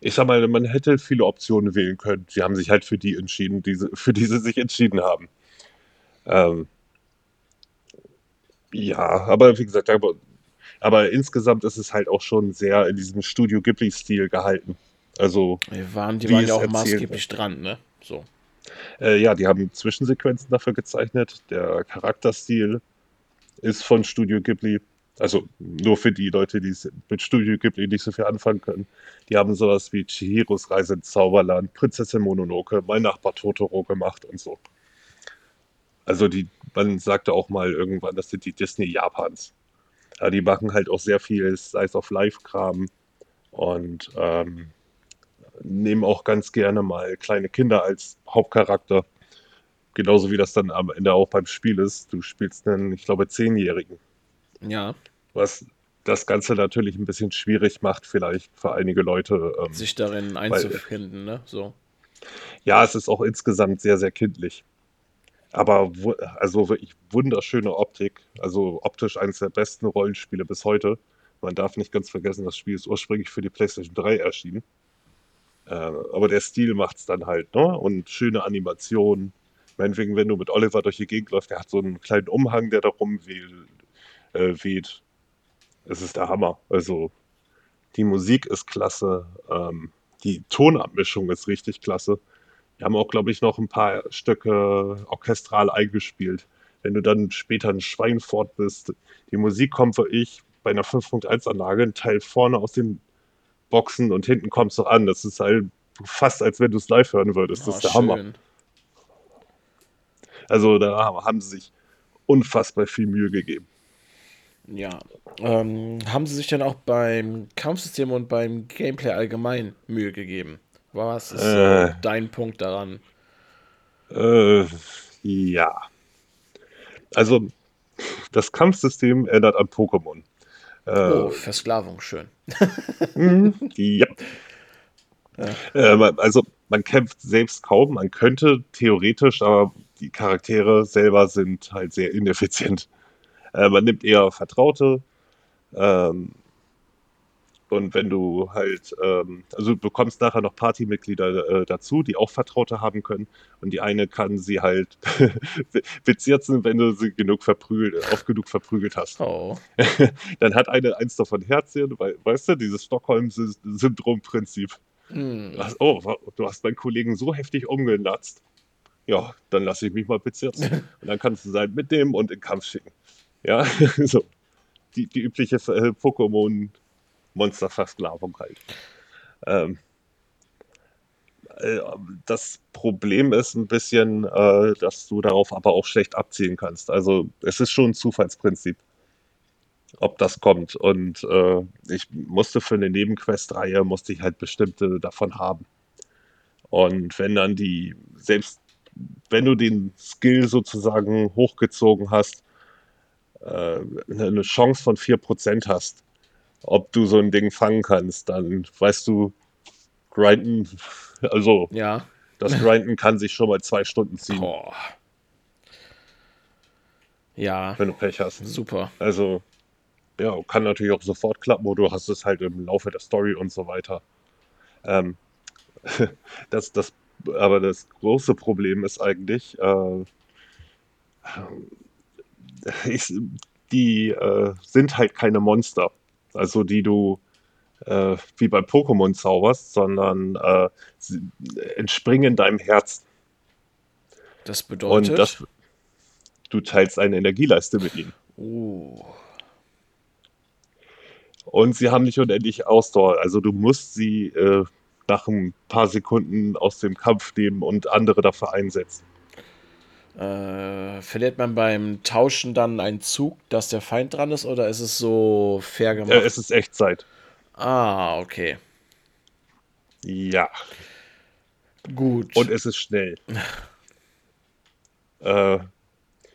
Speaker 3: ich sag mal, man hätte viele Optionen wählen können. Sie haben sich halt für die entschieden, diese, für die sie sich entschieden haben. Ähm, ja, aber wie gesagt, aber, aber insgesamt ist es halt auch schon sehr in diesem Studio Ghibli-Stil gehalten. Also,
Speaker 2: Die waren, die waren ja auch maßgeblich dran, ne? So.
Speaker 3: Äh, ja, die haben Zwischensequenzen dafür gezeichnet. Der Charakterstil ist von Studio Ghibli. Also nur für die Leute, die es mit Studio Ghibli nicht so viel anfangen können. Die haben sowas wie Chihiros Reise ins Zauberland, Prinzessin Mononoke, Mein Nachbar Totoro gemacht und so. Also die, man sagte auch mal irgendwann, das sind die Disney Japans. Ja, die machen halt auch sehr viel Slice of Life-Kram und ähm, nehmen auch ganz gerne mal kleine Kinder als Hauptcharakter. Genauso wie das dann am Ende auch beim Spiel ist. Du spielst einen, ich glaube, Zehnjährigen.
Speaker 2: Ja,
Speaker 3: Was das Ganze natürlich ein bisschen schwierig macht, vielleicht für einige Leute. Ähm,
Speaker 2: sich darin einzufinden, ne? So.
Speaker 3: ja, es ist auch insgesamt sehr, sehr kindlich. Aber also wirklich wunderschöne Optik. Also optisch eines der besten Rollenspiele bis heute. Man darf nicht ganz vergessen, das Spiel ist ursprünglich für die PlayStation 3 erschienen. Äh, aber der Stil macht es dann halt, ne? Und schöne Animationen. Meinetwegen, wenn du mit Oliver durch die Gegend läufst, der hat so einen kleinen Umhang, der da rumweht. Äh, weht. Es ist der Hammer. Also, die Musik ist klasse. Ähm, die Tonabmischung ist richtig klasse. Wir haben auch, glaube ich, noch ein paar Stücke orchestral eingespielt. Wenn du dann später in Schweinfurt bist, die Musik kommt wirklich bei einer 5.1-Anlage ein Teil vorne aus den Boxen und hinten kommt es noch an. Das ist halt fast, als wenn du es live hören würdest. Das
Speaker 2: Oh,
Speaker 3: ist der Hammer.
Speaker 2: schön.
Speaker 3: Also da haben sie sich unfassbar viel Mühe gegeben.
Speaker 2: Ja. Ähm, haben sie sich dann auch beim Kampfsystem und beim Gameplay allgemein Mühe gegeben? Was ist
Speaker 3: Äh.
Speaker 2: dein Punkt daran?
Speaker 3: Äh, ja. Also, das Kampfsystem erinnert an Pokémon.
Speaker 2: Oh,
Speaker 3: Äh,
Speaker 2: Versklavung, schön.
Speaker 3: mhm, ja. Äh, man- also, man kämpft selbst kaum. Man könnte theoretisch, aber die Charaktere selber sind halt sehr ineffizient. Äh, man nimmt eher Vertraute. Ähm, und wenn du halt, ähm, also du bekommst nachher noch Partymitglieder äh, dazu, die auch Vertraute haben können. Und die eine kann sie halt bezirzen, wenn du sie genug verprügelt, oft genug verprügelt hast.
Speaker 2: Oh.
Speaker 3: Dann hat eine eins davon Herzchen, weil, weißt du, dieses Stockholm-Syndrom-Prinzip.
Speaker 2: Hm.
Speaker 3: Du hast- Oh, du hast meinen Kollegen so heftig umgenatzt. Ja, dann lasse ich mich mal bezirzen. Und dann kannst du sie halt mitnehmen und in den Kampf schicken. Ja, so. Die, die übliche äh, Pokémon-Monster-Versklavung halt. Ähm, äh, das Problem ist ein bisschen, äh, dass du darauf aber auch schlecht abzielen kannst. Also es ist schon ein Zufallsprinzip, ob das kommt. Und äh, ich musste für eine Nebenquest-Reihe, musste ich halt bestimmte davon haben. Und wenn dann die, selbst wenn du den Skill sozusagen hochgezogen hast, äh, eine Chance von 4% hast, ob du so ein Ding fangen kannst, dann weißt du, grinden, also
Speaker 2: Ja.
Speaker 3: das Grinden kann sich schon mal zwei Stunden ziehen,
Speaker 2: Boah. Ja,
Speaker 3: wenn du Pech hast.
Speaker 2: super.
Speaker 3: Also, ja, kann natürlich auch sofort klappen, oder du hast es halt im Laufe der Story und so weiter. Ähm, das, das, aber das große Problem ist eigentlich, äh, ich, die äh, sind halt keine Monster, also die du äh, wie bei Pokémon zauberst, sondern äh, sie entspringen deinem Herzen.
Speaker 2: Das
Speaker 3: Und
Speaker 2: bedeutet.
Speaker 3: das, du teilst eine Energieleiste mit ihnen.
Speaker 2: Uh,
Speaker 3: Und sie haben nicht unendlich Ausdauer. Also du musst sie äh, nach ein paar Sekunden aus dem Kampf nehmen und andere dafür einsetzen.
Speaker 2: Äh, verliert man beim Tauschen dann einen Zug, dass der Feind dran ist, oder ist es so fair gemacht?
Speaker 3: Äh, es ist Echtzeit.
Speaker 2: ah, okay.
Speaker 3: Ja.
Speaker 2: Gut.
Speaker 3: Und es ist schnell. äh,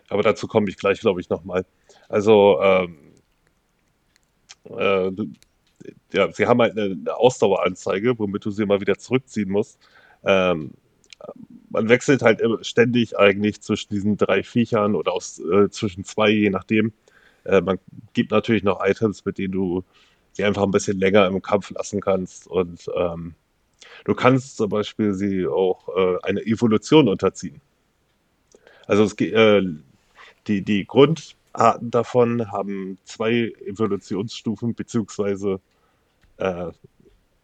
Speaker 3: aber dazu komme ich gleich, glaube ich, nochmal. Also, ähm, Äh, ja, sie haben halt eine, eine, Ausdaueranzeige, womit du sie mal wieder zurückziehen musst. Ähm, man wechselt halt ständig eigentlich zwischen diesen drei Viechern oder aus, äh, zwischen zwei, je nachdem. Äh, man gibt natürlich noch Items, mit denen du sie einfach ein bisschen länger im Kampf lassen kannst. Und ähm, du kannst zum Beispiel sie auch äh, eine Evolution unterziehen. Also es, äh, die, die Grundarten davon haben zwei Evolutionsstufen, beziehungsweise äh,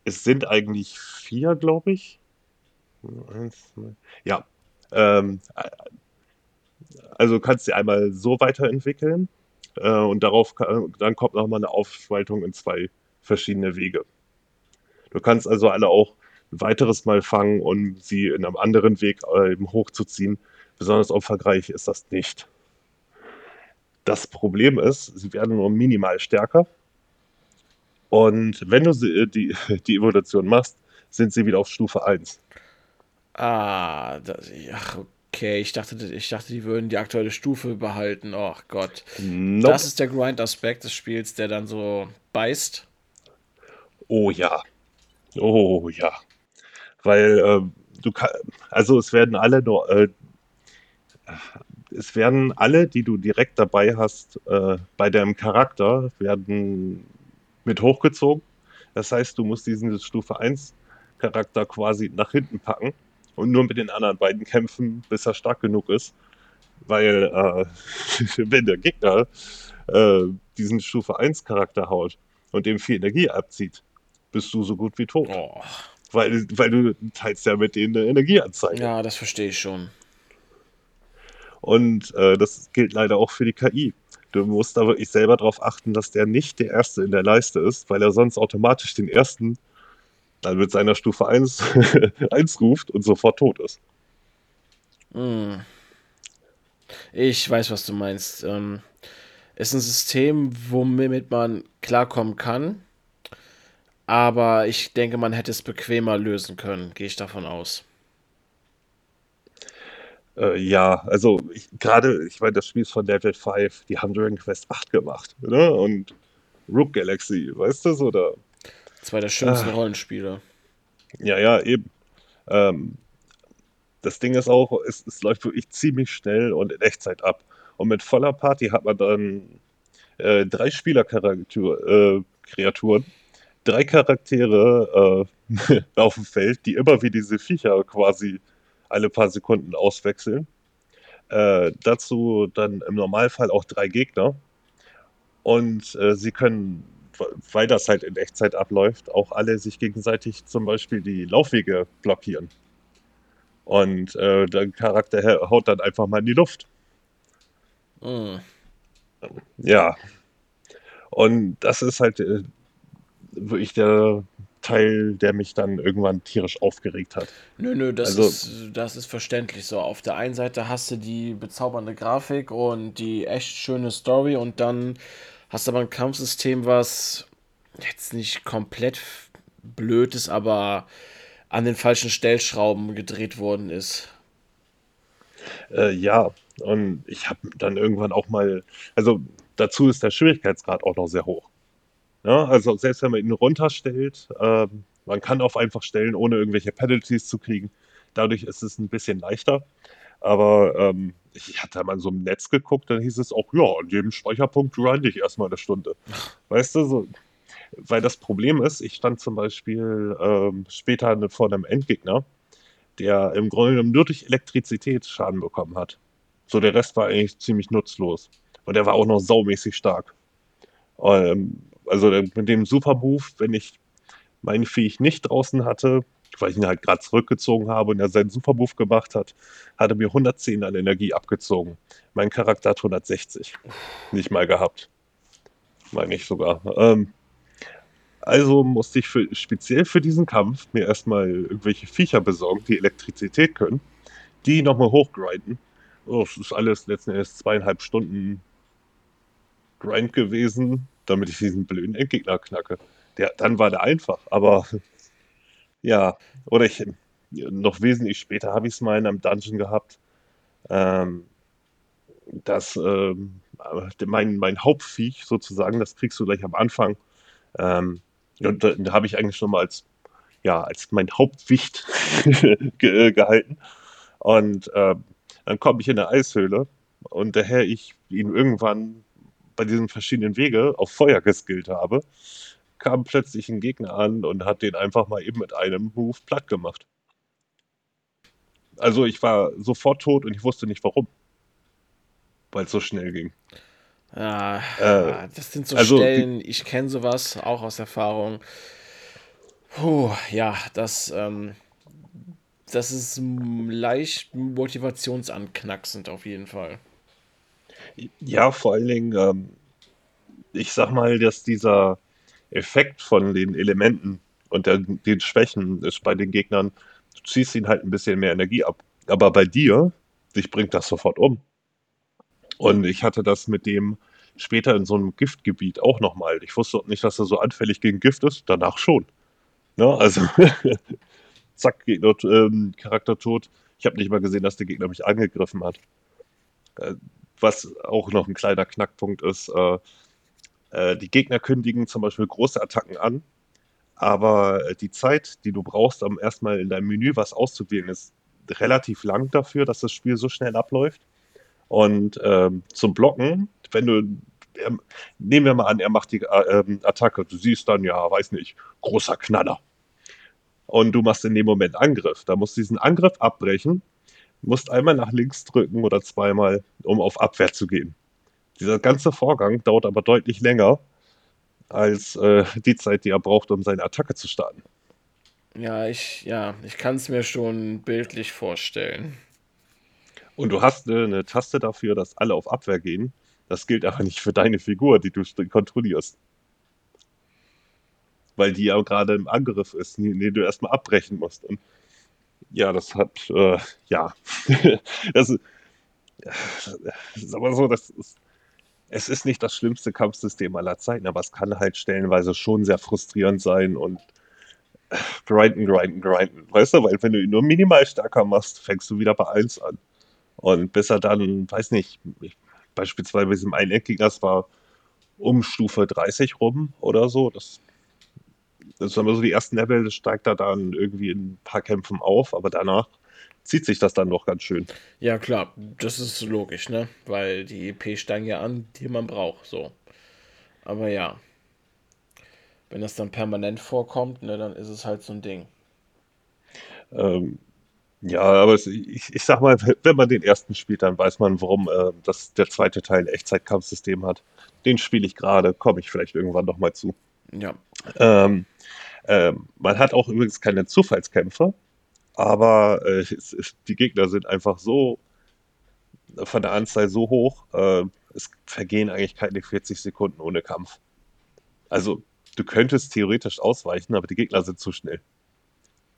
Speaker 3: es sind eigentlich vier, glaube ich. Ja. Ähm, also kannst du einmal so weiterentwickeln äh, und darauf dann kommt nochmal eine Aufspaltung in zwei verschiedene Wege. Du kannst also alle auch ein weiteres Mal fangen, um sie in einem anderen Weg äh, eben hochzuziehen. Besonders umfangreich ist das nicht. Das Problem ist, sie werden nur minimal stärker. Und wenn du sie, die, die Evolution machst, sind sie wieder auf Stufe 1.
Speaker 2: Ah, das, ach, okay. Ich dachte, ich dachte, die würden die aktuelle Stufe behalten. Oh Gott. Nope. Das ist der Grind-Aspekt des Spiels, der dann so beißt.
Speaker 3: Oh ja. Oh ja. Weil äh, du kannst, also es werden alle nur, äh, es werden alle, die du direkt dabei hast, äh, bei deinem Charakter, werden mit hochgezogen. Das heißt, du musst diesen Stufe 1 Charakter quasi nach hinten packen und nur mit den anderen beiden kämpfen, bis er stark genug ist. Weil, äh, wenn der Gegner äh, diesen Stufe 1 Charakter haut und dem viel Energie abzieht, bist du so gut wie tot. Oh. Weil, weil du teilst ja mit denen eine Energieanzeige.
Speaker 2: Ja, das verstehe ich schon.
Speaker 3: Und äh, das gilt leider auch für die KI. Du musst da wirklich selber darauf achten, dass der nicht der Erste in der Leiste ist, weil er sonst automatisch den Ersten dann mit seiner Stufe 1, 1 ruft und sofort tot ist.
Speaker 2: Hm. Ich weiß, was du meinst. Ähm, ist ein System, womit man klarkommen kann, aber ich denke, man hätte es bequemer lösen können, gehe ich davon aus.
Speaker 3: Äh, ja, also gerade, ich meine, das Spiel ist von Level 5, die haben Dragon Quest 8 gemacht, ne? Und Rook Galaxy, weißt du, da.
Speaker 2: Zwei der schönsten ah. Rollenspiele.
Speaker 3: Ja, ja, eben. Ähm, das Ding ist auch, es, es, läuft wirklich ziemlich schnell und in Echtzeit ab. Und mit voller Party hat man dann äh, drei Spielerkreaturen, äh, drei Charaktere äh, auf dem Feld, die immer wie diese Viecher quasi alle paar Sekunden auswechseln. Äh, dazu dann im Normalfall auch drei Gegner. Und äh, sie können, weil das halt in Echtzeit abläuft, auch alle sich gegenseitig zum Beispiel die Laufwege blockieren. Und äh, der Charakter haut dann einfach mal in die Luft. Mhm. Ja. Und das ist halt äh, wirklich der Teil, der mich dann irgendwann tierisch aufgeregt hat.
Speaker 2: Nö, nö, das, also, ist, das ist verständlich so. Auf der einen Seite hast du die bezaubernde Grafik und die echt schöne Story und dann hast aber ein Kampfsystem, was jetzt nicht komplett blöd ist, aber an den falschen Stellschrauben gedreht worden ist.
Speaker 3: Äh, ja, und ich habe dann irgendwann auch mal, also dazu ist der Schwierigkeitsgrad auch noch sehr hoch. Ja, also selbst wenn man ihn runterstellt, äh, man kann auf einfach stellen, ohne irgendwelche Penalties zu kriegen. Dadurch ist es ein bisschen leichter. Aber ähm, ich hatte mal so im Netz geguckt, dann hieß es auch, ja, an jedem Speicherpunkt grinde ich erstmal eine Stunde. Weißt du, so, weil das Problem ist, ich stand zum Beispiel ähm, später vor einem Endgegner, der im Grunde genommen nur durch Elektrizität Schaden bekommen hat. So, der Rest war eigentlich ziemlich nutzlos. Und der war auch noch saumäßig stark. Ähm, also mit dem Super Move, wenn ich meinen Viech nicht draußen hatte, weil ich ihn halt gerade zurückgezogen habe und er seinen Super Move gemacht hat, hat er mir 110 an Energie abgezogen. Mein Charakter hat 160. Nicht mal gehabt. Meine ich sogar. Ähm, also musste ich für, speziell für diesen Kampf mir erstmal irgendwelche Viecher besorgen, die Elektrizität können, die nochmal hochgrinden. Oh, das ist alles letzten Endes zweieinhalb Stunden Grind gewesen, damit ich diesen blöden Endgegner knacke. Der, dann war der einfach, aber ja, oder ich noch wesentlich später habe ich es mal in einem Dungeon gehabt, ähm, dass ähm, mein, mein Hauptviech sozusagen, das kriegst du gleich am Anfang, Ähm, und da, da habe ich eigentlich schon mal als, ja, als mein Hauptwicht ge äh, gehalten. Und ähm, dann komme ich in eine Eishöhle und daher ich ihn irgendwann bei diesen verschiedenen Wege auf Feuer geskillt habe, kam plötzlich ein Gegner an und hat den einfach mal eben mit einem Move platt gemacht. Also ich war sofort tot und ich wusste nicht warum. Weil es so schnell ging.
Speaker 2: Ja, äh, das sind so also Stellen, ich kenne sowas auch aus Erfahrung. Puh, ja, das, ähm, das ist leicht motivationsanknacksend auf jeden Fall.
Speaker 3: Ja, vor allen Dingen, ähm, ich sag mal, dass dieser Effekt von den Elementen und der, den Schwächen ist bei den Gegnern, du ziehst ihnen halt ein bisschen mehr Energie ab. Aber bei dir, dich bringt das sofort um. Und ich hatte das mit dem später in so einem Giftgebiet auch nochmal. Ich wusste nicht, dass er so anfällig gegen Gift ist, danach schon. Ne? Also, zack, Gegner, ähm, Charakter tot. Ich habe nicht mal gesehen, dass der Gegner mich angegriffen hat. Äh, was auch noch ein kleiner Knackpunkt ist, äh, äh, die Gegner kündigen zum Beispiel große Attacken an, aber äh, die Zeit, die du brauchst, um erstmal in deinem Menü was auszuwählen, ist relativ lang dafür, dass das Spiel so schnell abläuft. Und ähm, zum Blocken, wenn du, er, nehmen wir mal an, er macht die äh, ähm, Attacke, du siehst dann, ja, weiß nicht, großer Knaller. Und du machst in dem Moment Angriff. Da musst du diesen Angriff abbrechen, musst einmal nach links drücken oder zweimal, um auf Abwehr zu gehen. Dieser ganze Vorgang dauert aber deutlich länger als äh, die Zeit, die er braucht, um seine Attacke zu starten.
Speaker 2: Ja, ich, ja, ich kann es mir schon bildlich vorstellen.
Speaker 3: Und du hast eine, eine, Taste dafür, dass alle auf Abwehr gehen. Das gilt aber nicht für deine Figur, die du kontrollierst. Weil die ja gerade im Angriff ist, den du erstmal abbrechen musst. Und ja, das hat, äh, ja, das ist, sag mal so, das ist, es ist nicht das schlimmste Kampfsystem aller Zeiten, aber es kann halt stellenweise schon sehr frustrierend sein und äh, grinden, grinden, grinden. Weißt du, weil wenn du ihn nur minimal stärker machst, fängst du wieder bei 1 an. Und bis er dann, weiß nicht, beispielsweise bei diesem Eineckgegner, das war um Stufe 30 rum oder so. Das, das ist immer so die ersten Level, das steigt er dann irgendwie in ein paar Kämpfen auf, aber danach zieht sich das dann noch ganz schön.
Speaker 2: Ja, klar, das ist logisch, ne? Weil die EP steigen ja an, die man braucht, so. Aber ja. Wenn das dann permanent vorkommt, ne, dann ist es halt so ein Ding.
Speaker 3: Ähm, ja, aber ich, ich sag mal, wenn man den ersten spielt, dann weiß man, warum äh, das, der zweite Teil ein Echtzeitkampfsystem hat. Den spiele ich gerade, komme ich vielleicht irgendwann noch mal zu.
Speaker 2: Ja.
Speaker 3: Ähm, ähm, man hat auch übrigens keine Zufallskämpfe aber äh, es, es, die Gegner sind einfach so von der Anzahl so hoch, äh, es vergehen eigentlich keine 40 Sekunden ohne Kampf. Also du könntest theoretisch ausweichen, aber die Gegner sind zu schnell.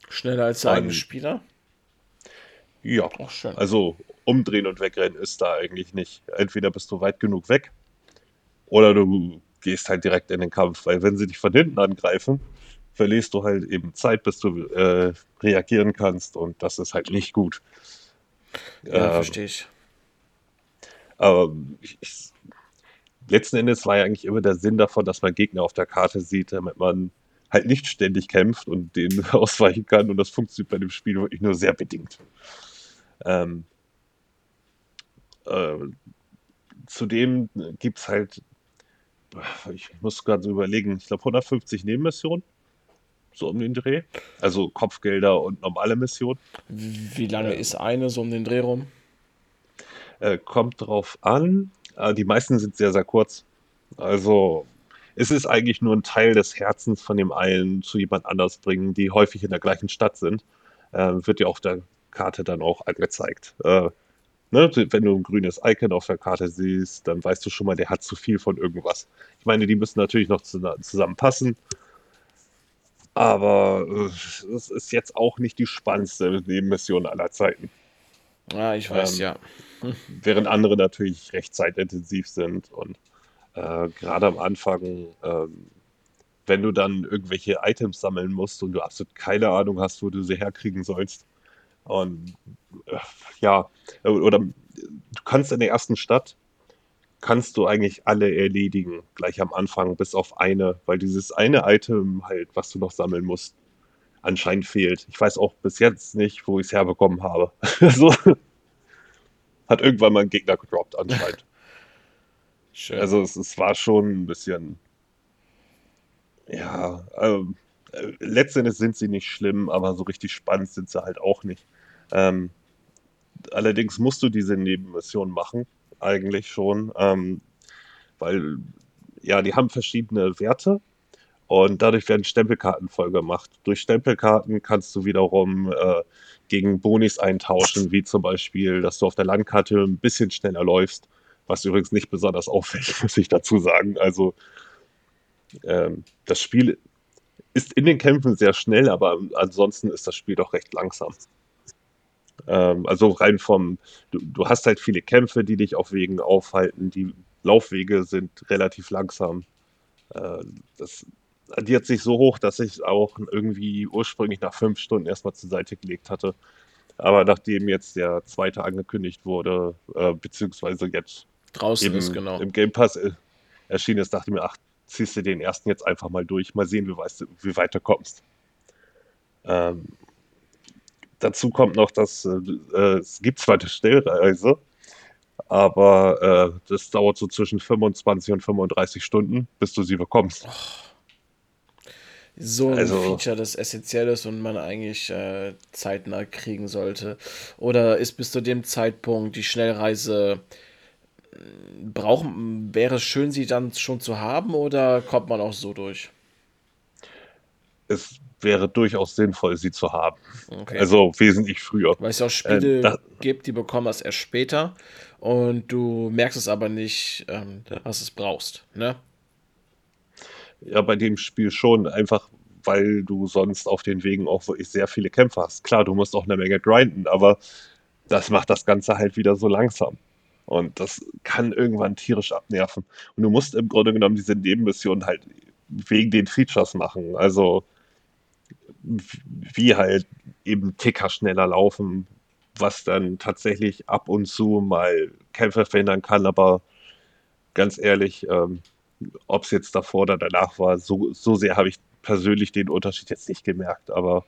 Speaker 2: Schneller als der eigene Spieler?
Speaker 3: Ja, also umdrehen und wegrennen ist da eigentlich nicht. Entweder bist du weit genug weg oder du gehst halt direkt in den Kampf, weil wenn sie dich von hinten angreifen, verlierst du halt eben Zeit, bis du äh, reagieren kannst und das ist halt nicht gut.
Speaker 2: Ja, ähm, verstehe ich.
Speaker 3: Aber ich, ich, letzten Endes war ja eigentlich immer der Sinn davon, dass man Gegner auf der Karte sieht, damit man halt nicht ständig kämpft und den ausweichen kann und das funktioniert bei dem Spiel wirklich nur sehr bedingt. Ähm, äh, zudem gibt es halt, ich muss gerade so überlegen, ich glaube 150 Nebenmissionen so um den Dreh. Also Kopfgelder und normale Missionen.
Speaker 2: Wie lange ist eine so um den Dreh rum?
Speaker 3: Äh, kommt drauf an. Äh, die meisten sind sehr, sehr kurz. Also es ist eigentlich nur ein Teil des Herzens von dem einen zu jemand anders bringen, die häufig in der gleichen Stadt sind. Äh, wird dir auf der Karte dann auch angezeigt. Äh, ne, wenn du ein grünes Icon auf der Karte siehst, dann weißt du schon mal, der hat zu viel von irgendwas. Ich meine, die müssen natürlich noch zusammenpassen. Aber äh, es ist jetzt auch nicht die spannendste Nebenmission aller Zeiten.
Speaker 2: Ja, ich weiß, ähm, ja.
Speaker 3: Während andere natürlich recht zeitintensiv sind und äh, gerade am Anfang, äh, wenn du dann irgendwelche Items sammeln musst und du absolut keine Ahnung hast, wo du sie herkriegen sollst. Und äh, ja, oder du kannst in der ersten Stadt kannst du eigentlich alle erledigen, gleich am Anfang, bis auf eine, weil dieses eine Item halt, was du noch sammeln musst, anscheinend fehlt. Ich weiß auch bis jetzt nicht, wo ich es herbekommen habe. also, hat irgendwann mal ein Gegner gedroppt, anscheinend. Schön. Also es, es, war schon ein bisschen, ja, ähm, äh, letztendlich sind sie nicht schlimm, aber so richtig spannend sind sie halt auch nicht. Ähm, allerdings musst du diese Nebenmission machen, eigentlich schon, ähm, weil ja, die haben verschiedene Werte und dadurch werden Stempelkarten voll gemacht. Durch Stempelkarten kannst du wiederum äh, gegen Bonis eintauschen, wie zum Beispiel, dass du auf der Landkarte ein bisschen schneller läufst, was übrigens nicht besonders auffällt, muss ich dazu sagen. Also ähm, das Spiel ist in den Kämpfen sehr schnell, aber ansonsten ist das Spiel doch recht langsam. Ähm, also rein vom, du, du, hast halt viele Kämpfe, die dich auf Wegen aufhalten. Die Laufwege sind relativ langsam. Äh, das addiert sich so hoch, dass ich auch irgendwie ursprünglich nach fünf Stunden erstmal zur Seite gelegt hatte. Aber nachdem jetzt der zweite angekündigt wurde, äh, beziehungsweise jetzt
Speaker 2: draußen ist, genau.
Speaker 3: im Game Pass äh, erschienen ist, dachte ich mir, ach, ziehst du den ersten jetzt einfach mal durch, mal sehen, wie, weißt, wie weit du kommst. Ähm, dazu kommt noch, dass äh, äh es gibt zwar eine Stellreise, aber äh, das dauert so zwischen 25 und 35 Stunden, bis du sie bekommst.
Speaker 2: So ein also, Feature, das essentiell ist und man eigentlich äh, zeitnah kriegen sollte. Oder ist bis zu dem Zeitpunkt die Schnellreise brauchen, wäre es schön, sie dann schon zu haben oder kommt man auch so durch?
Speaker 3: Es wäre durchaus sinnvoll, sie zu haben. Okay. Also wesentlich früher.
Speaker 2: Weil es auch Spiele äh, gibt, die bekommen das erst später und du merkst es aber nicht, ähm, was es brauchst, ne?
Speaker 3: Ja, bei dem Spiel schon, einfach weil du sonst auf den Wegen auch wirklich sehr viele Kämpfe hast. Klar, du musst auch eine Menge grinden, aber das macht das Ganze halt wieder so langsam. Und das kann irgendwann tierisch abnerven. Und du musst im Grunde genommen diese Nebenmission halt wegen den Features machen. Also wie halt eben Ticker schneller laufen, was dann tatsächlich ab und zu mal Kämpfe verhindern kann, aber ganz ehrlich, ähm, ob es jetzt davor oder danach war, so, so sehr habe ich persönlich den Unterschied jetzt nicht gemerkt, aber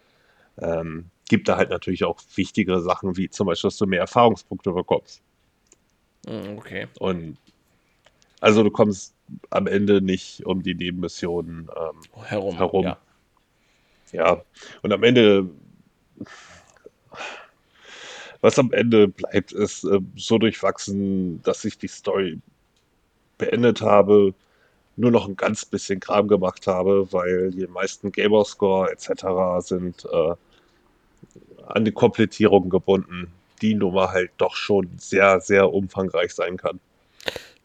Speaker 3: ähm, gibt da halt natürlich auch wichtigere Sachen, wie zum Beispiel, dass du mehr Erfahrungspunkte bekommst.
Speaker 2: Hm, okay.
Speaker 3: Und also du kommst am Ende nicht um die Nebenmissionen ähm, herum. herum. Ja. Ja. Und am Ende, was am Ende bleibt, ist äh, so durchwachsen, dass ich die Story beendet habe, nur noch ein ganz bisschen Kram gemacht habe, weil die meisten Gamerscore etc. sind äh, an die Komplettierung gebunden die Nummer halt doch schon sehr, sehr umfangreich sein kann.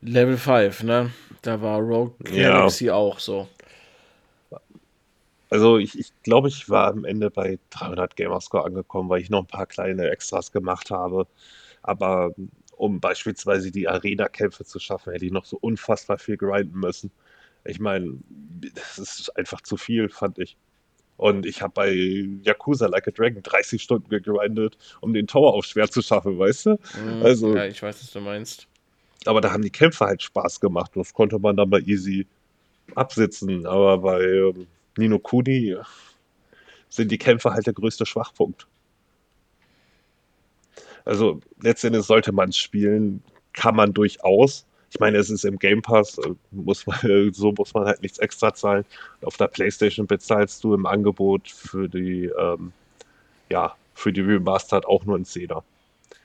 Speaker 2: Level 5, ne? Da war Rogue Galaxy ja. auch so.
Speaker 3: Also ich, ich glaube, ich war am Ende bei 300 Gamerscore angekommen, weil ich noch ein paar kleine Extras gemacht habe. Aber um beispielsweise die Arena-Kämpfe zu schaffen, hätte ich noch so unfassbar viel grinden müssen. Ich meine, das ist einfach zu viel, fand ich. Und ich habe bei Yakuza Like a Dragon 30 Stunden gegrindet, um den Tower auf schwer zu schaffen, weißt du?
Speaker 2: Mhm, also, ja, ich weiß, was du meinst.
Speaker 3: Aber da haben die Kämpfe halt Spaß gemacht. Das konnte man dann mal easy absitzen. Aber bei ähm, Nino Kuni sind die Kämpfe halt der größte Schwachpunkt. Also letztendlich sollte man es spielen, kann man durchaus. Ich meine, es ist im Game Pass, äh, muss man, so muss man halt nichts extra zahlen. Auf der PlayStation bezahlst du im Angebot für die, ähm, ja, für die Remastered auch nur ein Zehner.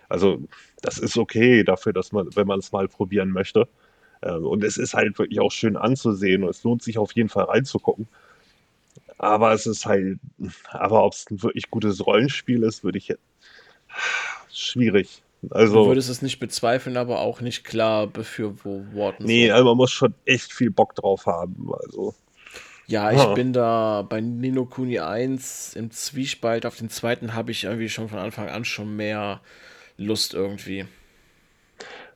Speaker 3: Also, das ist okay dafür, dass man, wenn man es mal probieren möchte. Ähm, und es ist halt wirklich auch schön anzusehen und es lohnt sich auf jeden Fall reinzugucken. Aber es ist halt, aber ob es ein wirklich gutes Rollenspiel ist, würde ich schwierig. Also,
Speaker 2: du würdest es nicht bezweifeln, aber auch nicht klar befürworten.
Speaker 3: Nee, also man muss schon echt viel Bock drauf haben. Also.
Speaker 2: Ja, ich ha. bin da bei Nino Kuni 1 im Zwiespalt. Auf den zweiten habe ich irgendwie schon von Anfang an schon mehr Lust irgendwie.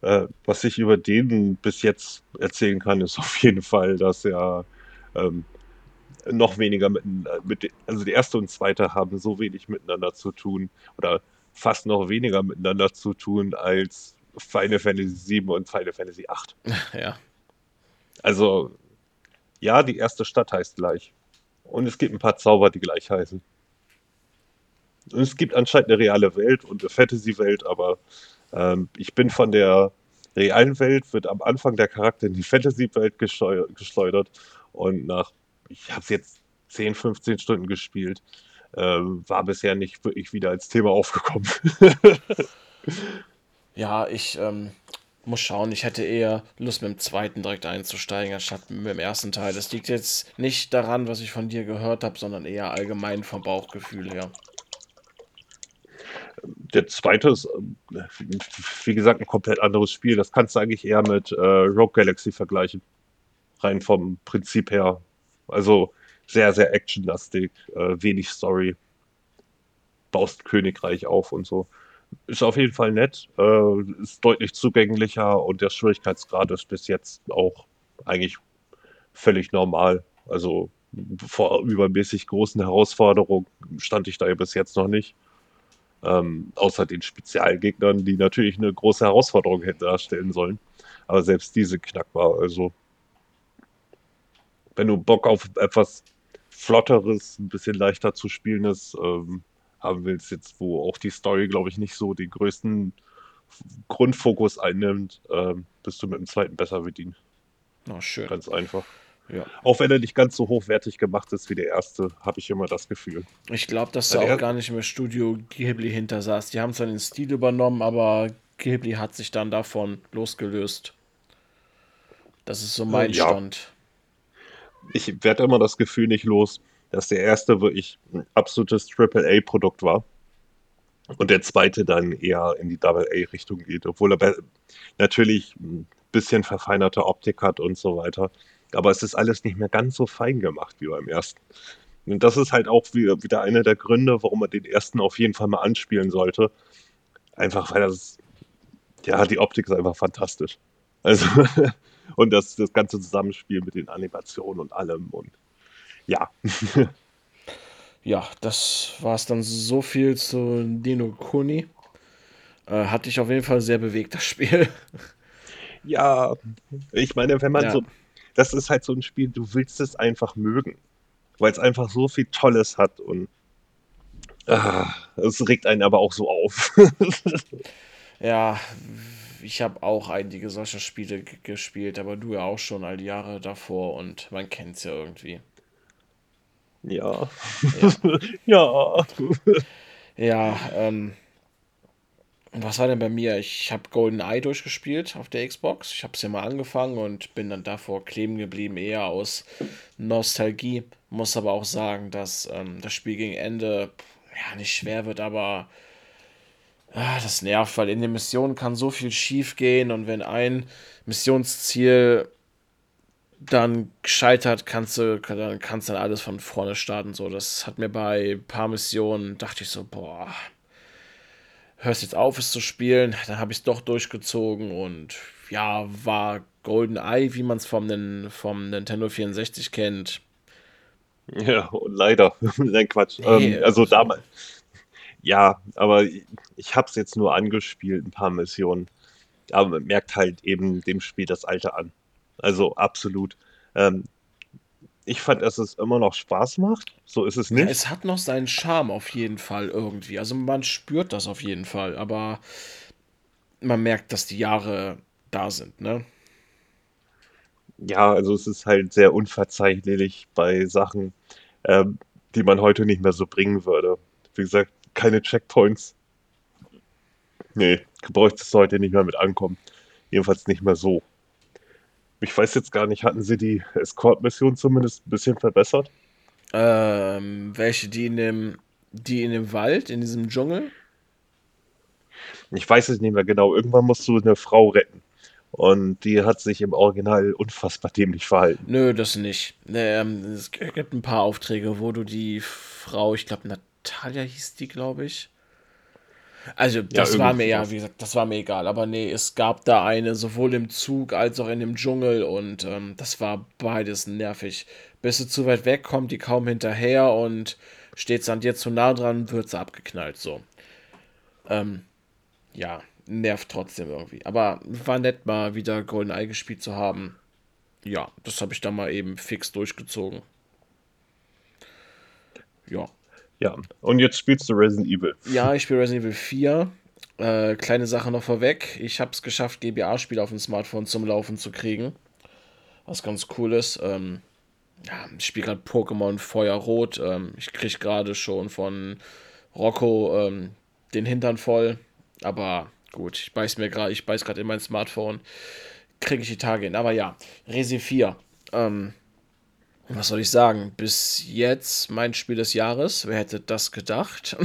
Speaker 3: Äh, was ich über den bis jetzt erzählen kann, ist auf jeden Fall, dass er ähm, noch weniger mit, mit, also die erste und zweite haben so wenig miteinander zu tun oder fast noch weniger miteinander zu tun als Final Fantasy VII und Final Fantasy VIII.
Speaker 2: Ja.
Speaker 3: Also, ja, die erste Stadt heißt gleich. Und es gibt ein paar Zauber, die gleich heißen. Und es gibt anscheinend eine reale Welt und eine Fantasy-Welt, aber ähm, ich bin von der realen Welt, wird am Anfang der Charakter in die Fantasy-Welt geschleudert und nach, ich habe es jetzt 10, 15 Stunden gespielt, ähm, war bisher nicht wirklich wieder als Thema aufgekommen.
Speaker 2: ja, ich ähm, muss schauen. Ich hätte eher Lust, mit dem zweiten direkt einzusteigen, anstatt mit dem ersten Teil. Das liegt jetzt nicht daran, was ich von dir gehört habe, sondern eher allgemein vom Bauchgefühl her.
Speaker 3: Der zweite ist, wie gesagt, ein komplett anderes Spiel. Das kannst du eigentlich eher mit äh, Rogue Galaxy vergleichen. Rein vom Prinzip her. Also sehr, sehr actionlastig, äh, wenig Story. Baust Königreich auf und so. Ist auf jeden Fall nett, äh, ist deutlich zugänglicher und der Schwierigkeitsgrad ist bis jetzt auch eigentlich völlig normal. Also vor übermäßig großen Herausforderungen stand ich da ja bis jetzt noch nicht. Ähm, außer den Spezialgegnern, die natürlich eine große Herausforderung hätten darstellen sollen. Aber selbst diese knackbar. Also, wenn du Bock auf etwas Flotteres, ein bisschen leichter zu spielendes ähm, haben willst, jetzt wo auch die Story, glaube ich, nicht so den größten Grundfokus einnimmt, ähm, bist du mit dem zweiten besser bedient.
Speaker 2: Oh, schön.
Speaker 3: Ganz einfach.
Speaker 2: Ja.
Speaker 3: Auch wenn er nicht ganz so hochwertig gemacht ist wie der erste, habe ich immer das Gefühl.
Speaker 2: Ich glaube, dass da auch gar nicht mehr Studio Ghibli hinter saß. Die haben zwar den Stil übernommen, aber Ghibli hat sich dann davon losgelöst. Das ist so mein ja. Stand.
Speaker 3: Ich werde immer das Gefühl nicht los, dass der erste wirklich ein absolutes Triple-A-Produkt war und der zweite dann eher in die Double-A-Richtung geht, obwohl er natürlich ein bisschen verfeinerte Optik hat und so weiter. Aber es ist alles nicht mehr ganz so fein gemacht wie beim ersten. Und das ist halt auch wieder einer der Gründe, warum man den ersten auf jeden Fall mal anspielen sollte. Einfach weil das, ja, die Optik ist einfach fantastisch. Also, und das, das ganze Zusammenspiel mit den Animationen und allem und ja.
Speaker 2: ja, das war es dann so viel zu Dino Kuni. Äh, hat dich auf jeden Fall sehr bewegt, das Spiel.
Speaker 3: Ja, ich meine, wenn man ja. so. Das ist halt so ein Spiel, du willst es einfach mögen. Weil es einfach so viel Tolles hat und. Ah, es regt einen aber auch so auf.
Speaker 2: ja, ich habe auch einige solcher Spiele gespielt, aber du ja auch schon all die Jahre davor und man kennt es ja irgendwie.
Speaker 3: Ja. Ja.
Speaker 2: ja, ja ähm, was war denn bei mir? Ich habe Golden Eye durchgespielt auf der Xbox. Ich habe es ja mal angefangen und bin dann davor kleben geblieben, eher aus Nostalgie. Muss aber auch sagen, dass ähm, das Spiel gegen Ende ja nicht schwer wird, aber ah, das nervt, weil in den Missionen kann so viel schief gehen und wenn ein Missionsziel dann gescheitert, kannst du, dann kannst dann alles von vorne starten. So, das hat mir bei ein paar Missionen, dachte ich so, boah, hörst jetzt auf, es zu spielen. Dann habe ich es doch durchgezogen und ja, war Golden Eye, wie man es vom, vom Nintendo 64 kennt.
Speaker 3: Ja, leider. Nein, Quatsch. Nee, ähm, also damals. Ja, aber ich habe es jetzt nur angespielt, ein paar Missionen. Aber man merkt halt eben dem Spiel das Alter an. Also absolut. Ähm, ich fand, dass es immer noch Spaß macht. So ist es nicht. Ja,
Speaker 2: es hat noch seinen Charme auf jeden Fall irgendwie. Also man spürt das auf jeden Fall, aber man merkt, dass die Jahre da sind, ne?
Speaker 3: Ja, also es ist halt sehr unverzeihlich bei Sachen, ähm, die man heute nicht mehr so bringen würde. Wie gesagt, keine Checkpoints. Nee, bräuchte es heute nicht mehr mit ankommen. Jedenfalls nicht mehr so. Ich weiß jetzt gar nicht, hatten sie die Escort-Mission zumindest ein bisschen verbessert?
Speaker 2: Ähm, welche, die in dem, die in dem Wald, in diesem Dschungel?
Speaker 3: Ich weiß es nicht mehr genau. Irgendwann musst du eine Frau retten. Und die hat sich im Original unfassbar dämlich verhalten.
Speaker 2: Nö, das nicht. Ähm, es gibt ein paar Aufträge, wo du die Frau, ich glaube, Natalia hieß die, glaube ich. Also, das ja, war mir ja, wie gesagt, das war mir egal. Aber nee, es gab da eine, sowohl im Zug als auch in dem Dschungel und ähm, das war beides nervig. Bist du zu weit weg, kommt die kaum hinterher und steht an dir zu nah dran, wird sie abgeknallt, so. Ähm, ja, nervt trotzdem irgendwie. Aber war nett, mal wieder GoldenEye gespielt zu haben. Ja, das habe ich dann mal eben fix durchgezogen.
Speaker 3: Ja. Ja, und jetzt spielst du Resident Evil.
Speaker 2: Ja, ich spiele Resident Evil 4. Äh, kleine Sache noch vorweg. Ich habe es geschafft, GBA-Spiele auf dem Smartphone zum Laufen zu kriegen. Was ganz cool ist. Ähm, ja, ich spiele gerade Pokémon Feuerrot. Ähm, ich kriege gerade schon von Rocco ähm, den Hintern voll. Aber gut, ich beiß mir gerade, ich beiß gerade in mein Smartphone. Kriege ich die Tage hin. Aber ja, Resi 4. Ähm, was soll ich sagen? Bis jetzt mein Spiel des Jahres. Wer hätte das gedacht?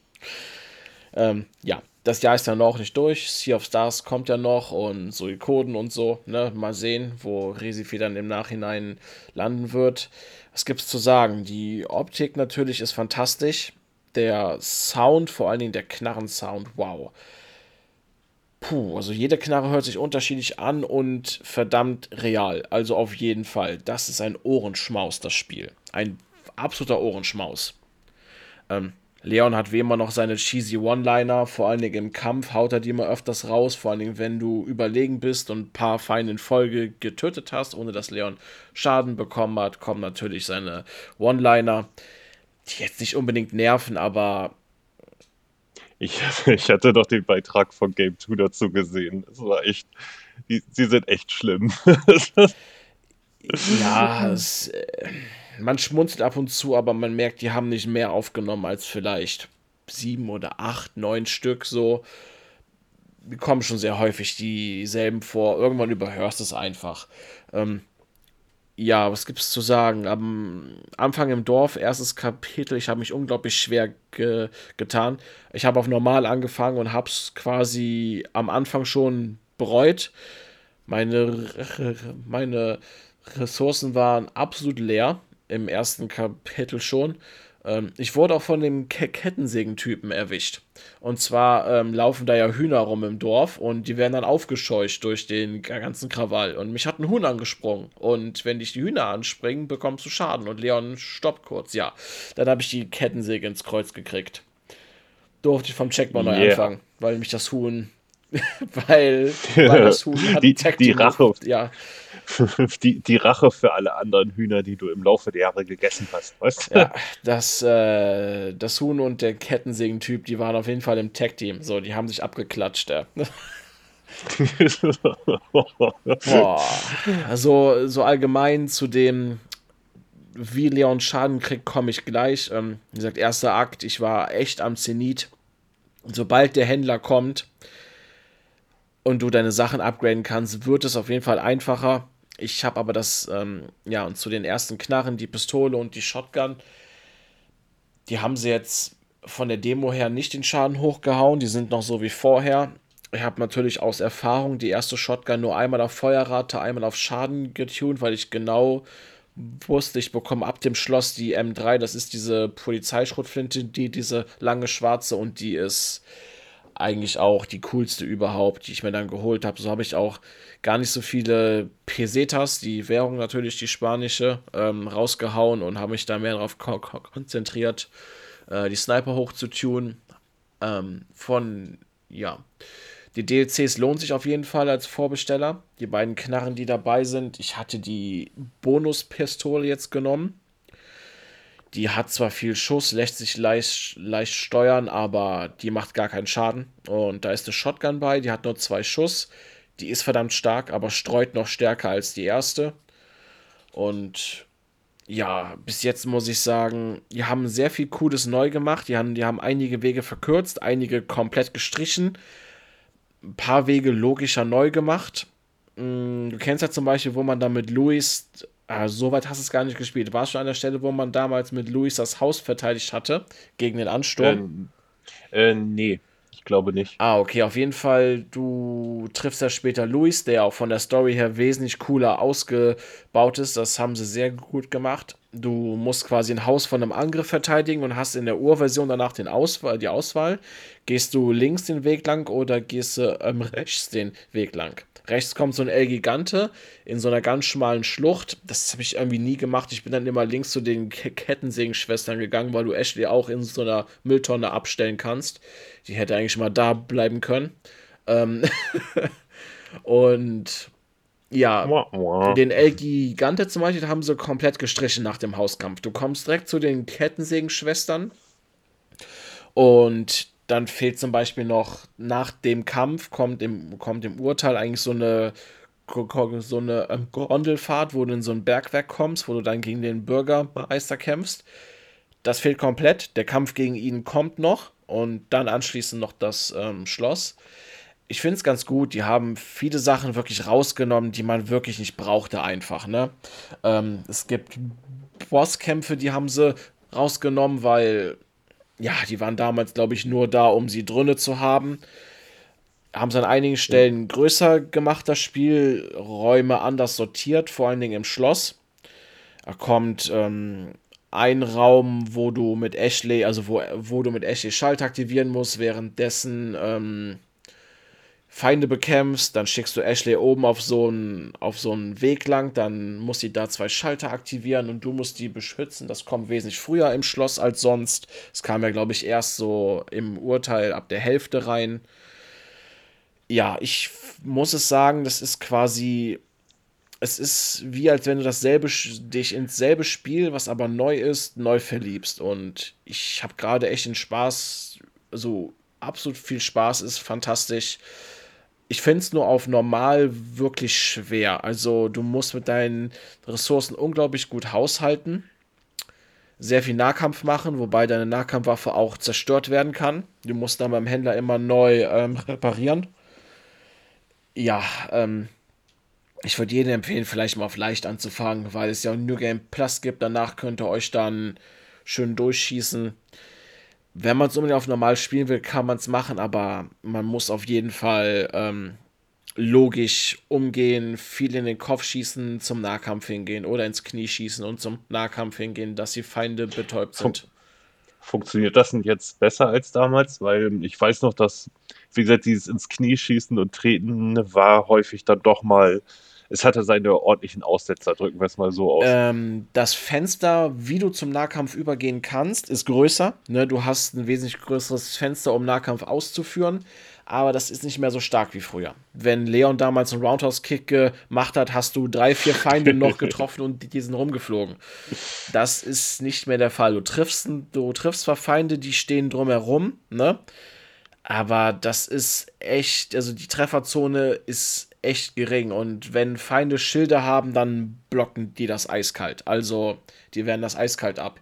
Speaker 2: ähm, ja, das Jahr ist ja noch nicht durch. Sea of Stars kommt ja noch und Coden und so. Ne? Mal sehen, wo Resifi dann im Nachhinein landen wird. Was gibt's zu sagen? Die Optik natürlich ist fantastisch. Der Sound, vor allen Dingen der Knarren-Sound, wow. Puh, also jede Knarre hört sich unterschiedlich an und verdammt real. Also auf jeden Fall. Das ist ein Ohrenschmaus, das Spiel. Ein absoluter Ohrenschmaus. Ähm, Leon hat wie immer noch seine cheesy One-Liner, vor allen Dingen im Kampf haut er die immer öfters raus, vor allen Dingen, wenn du überlegen bist und ein paar Feinde in Folge getötet hast, ohne dass Leon Schaden bekommen hat, kommen natürlich seine One-Liner, die jetzt nicht unbedingt nerven, aber.
Speaker 3: Ich, ich hatte doch den Beitrag von Game 2 dazu gesehen. Es war echt. Die, sie sind echt schlimm.
Speaker 2: ja, es. Äh, man schmunzelt ab und zu, aber man merkt, die haben nicht mehr aufgenommen als vielleicht sieben oder acht, neun Stück so. Die kommen schon sehr häufig dieselben vor. Irgendwann überhörst du es einfach. Ähm, ja, was gibt es zu sagen? Am Anfang im Dorf, erstes Kapitel, ich habe mich unglaublich schwer ge getan. Ich habe auf normal angefangen und habe es quasi am Anfang schon bereut. Meine, meine Ressourcen waren absolut leer im ersten Kapitel schon. Ähm, ich wurde auch von dem Ke Kettensägen-Typen erwischt. Und zwar ähm, laufen da ja Hühner rum im Dorf und die werden dann aufgescheucht durch den ganzen Krawall. Und mich hat ein Huhn angesprungen. Und wenn dich die Hühner anspringen, bekommst du Schaden. Und Leon stoppt kurz. Ja, dann habe ich die Kettensäge ins Kreuz gekriegt. Durfte ich vom Checkpoint neu yeah. anfangen, weil mich das Huhn. weil, weil das
Speaker 3: Huhn hat die, die Rache. Ja. die, die Rache für alle anderen Hühner, die du im Laufe der Jahre gegessen hast, weißt
Speaker 2: du? Ja, das, äh, das Huhn und der Kettensägen-Typ, die waren auf jeden Fall im Tag-Team. So, die haben sich abgeklatscht, ja. Boah. Also, so allgemein zu dem, wie Leon Schaden kriegt, komme ich gleich. Ähm, wie gesagt, erster Akt, ich war echt am Zenit. Und sobald der Händler kommt und du deine Sachen upgraden kannst, wird es auf jeden Fall einfacher. Ich habe aber das, ähm, ja, und zu den ersten Knarren, die Pistole und die Shotgun, die haben sie jetzt von der Demo her nicht den Schaden hochgehauen. Die sind noch so wie vorher. Ich habe natürlich aus Erfahrung die erste Shotgun nur einmal auf Feuerrate, einmal auf Schaden getuned, weil ich genau wusste, ich bekomme ab dem Schloss die M3. Das ist diese Polizeischrotflinte, die diese lange schwarze und die ist eigentlich auch die coolste überhaupt, die ich mir dann geholt habe. So habe ich auch gar nicht so viele Pesetas, die Währung natürlich, die spanische, ähm, rausgehauen und habe mich da mehr darauf ko konzentriert, äh, die Sniper hochzutunen. Ähm, von, ja, die DLCs lohnt sich auf jeden Fall als Vorbesteller. Die beiden Knarren, die dabei sind. Ich hatte die Bonuspistole jetzt genommen die hat zwar viel Schuss, lässt sich leicht, leicht steuern, aber die macht gar keinen Schaden. Und da ist eine Shotgun bei, die hat nur zwei Schuss. Die ist verdammt stark, aber streut noch stärker als die erste. Und ja, bis jetzt muss ich sagen, die haben sehr viel Cooles neu gemacht. Die haben, die haben einige Wege verkürzt, einige komplett gestrichen, ein paar Wege logischer neu gemacht. Mm, du kennst ja zum Beispiel, wo man da mit Luis Ah, so weit hast du es gar nicht gespielt. Warst du an der Stelle, wo man damals mit Luis das Haus verteidigt hatte gegen den Ansturm?
Speaker 3: Äh, äh, nee, glaube nicht.
Speaker 2: Ah, okay, auf jeden Fall, du triffst ja später Luis, der auch von der Story her wesentlich cooler ausgebaut ist. Das haben sie sehr gut gemacht. Du musst quasi ein Haus von einem Angriff verteidigen und hast in der Urversion danach den Auswahl, die Auswahl. Gehst du links den Weg lang oder gehst du ähm, rechts den Weg lang? Rechts kommt so ein El Gigante in so einer ganz schmalen Schlucht. Das habe ich irgendwie nie gemacht. Ich bin dann immer links zu den Kettensägenschwestern gegangen, weil du Ashley auch in so einer Mülltonne abstellen kannst. Die hätte eigentlich mal da bleiben können. Ähm und ja, den El Gigante zum Beispiel haben sie komplett gestrichen nach dem Hauskampf. Du kommst direkt zu den Kettensägen-Schwestern und dann fehlt zum Beispiel noch nach dem Kampf, kommt im, kommt im Urteil eigentlich so eine, so eine ähm, Gondelfahrt, wo du in so ein Bergwerk kommst, wo du dann gegen den Bürgermeister kämpfst. Das fehlt komplett. Der Kampf gegen ihn kommt noch und dann anschließend noch das ähm, Schloss ich finde es ganz gut. Die haben viele Sachen wirklich rausgenommen, die man wirklich nicht brauchte, einfach. Ne? Ähm, es gibt Bosskämpfe, die haben sie rausgenommen, weil, ja, die waren damals, glaube ich, nur da, um sie drinne zu haben. Haben sie an einigen Stellen größer gemacht, das Spiel, Räume anders sortiert, vor allen Dingen im Schloss. Da kommt ähm, ein Raum, wo du mit Ashley, also wo, wo du mit Ashley Schalt aktivieren musst, währenddessen ähm, Feinde bekämpfst, dann schickst du Ashley oben auf so einen auf so einen Weg lang, dann muss sie da zwei Schalter aktivieren und du musst die beschützen. Das kommt wesentlich früher im Schloss als sonst. Es kam ja, glaube ich, erst so im Urteil ab der Hälfte rein. Ja, ich muss es sagen, das ist quasi. Es ist wie, als wenn du dasselbe, dich ins selbe Spiel, was aber neu ist, neu verliebst. Und ich habe gerade echt den Spaß, so absolut viel Spaß, ist fantastisch ich finde es nur auf normal wirklich schwer. Also du musst mit deinen Ressourcen unglaublich gut haushalten. Sehr viel Nahkampf machen, wobei deine Nahkampfwaffe auch zerstört werden kann. Du musst dann beim Händler immer neu ähm, reparieren. Ja, ähm, ich würde jedem empfehlen, vielleicht mal auf leicht anzufangen, weil es ja ein New Game Plus gibt. Danach könnt ihr euch dann schön durchschießen wenn man es unbedingt auf normal spielen will, kann man es machen, aber man muss auf jeden Fall ähm, logisch umgehen, viel in den Kopf schießen, zum Nahkampf hingehen oder ins Knie schießen und zum Nahkampf hingehen, dass die Feinde betäubt sind.
Speaker 3: Funktioniert das denn jetzt besser als damals? Weil ich weiß noch, dass, wie gesagt, dieses ins Knie schießen und treten war häufig dann doch mal es hatte seine ordentlichen Aussetzer, drücken wir es mal so aus.
Speaker 2: Ähm, das Fenster, wie du zum Nahkampf übergehen kannst, ist größer. Ne? Du hast ein wesentlich größeres Fenster, um Nahkampf auszuführen, aber das ist nicht mehr so stark wie früher. Wenn Leon damals einen Roundhouse-Kick gemacht hat, hast du drei, vier Feinde noch getroffen und die sind rumgeflogen. Das ist nicht mehr der Fall. Du triffst, du triffst zwar Feinde, die stehen drumherum, ne? Aber das ist echt, also die Trefferzone ist echt gering. Und wenn Feinde Schilde haben, dann blocken die das eiskalt. Also, die werden das eiskalt ab.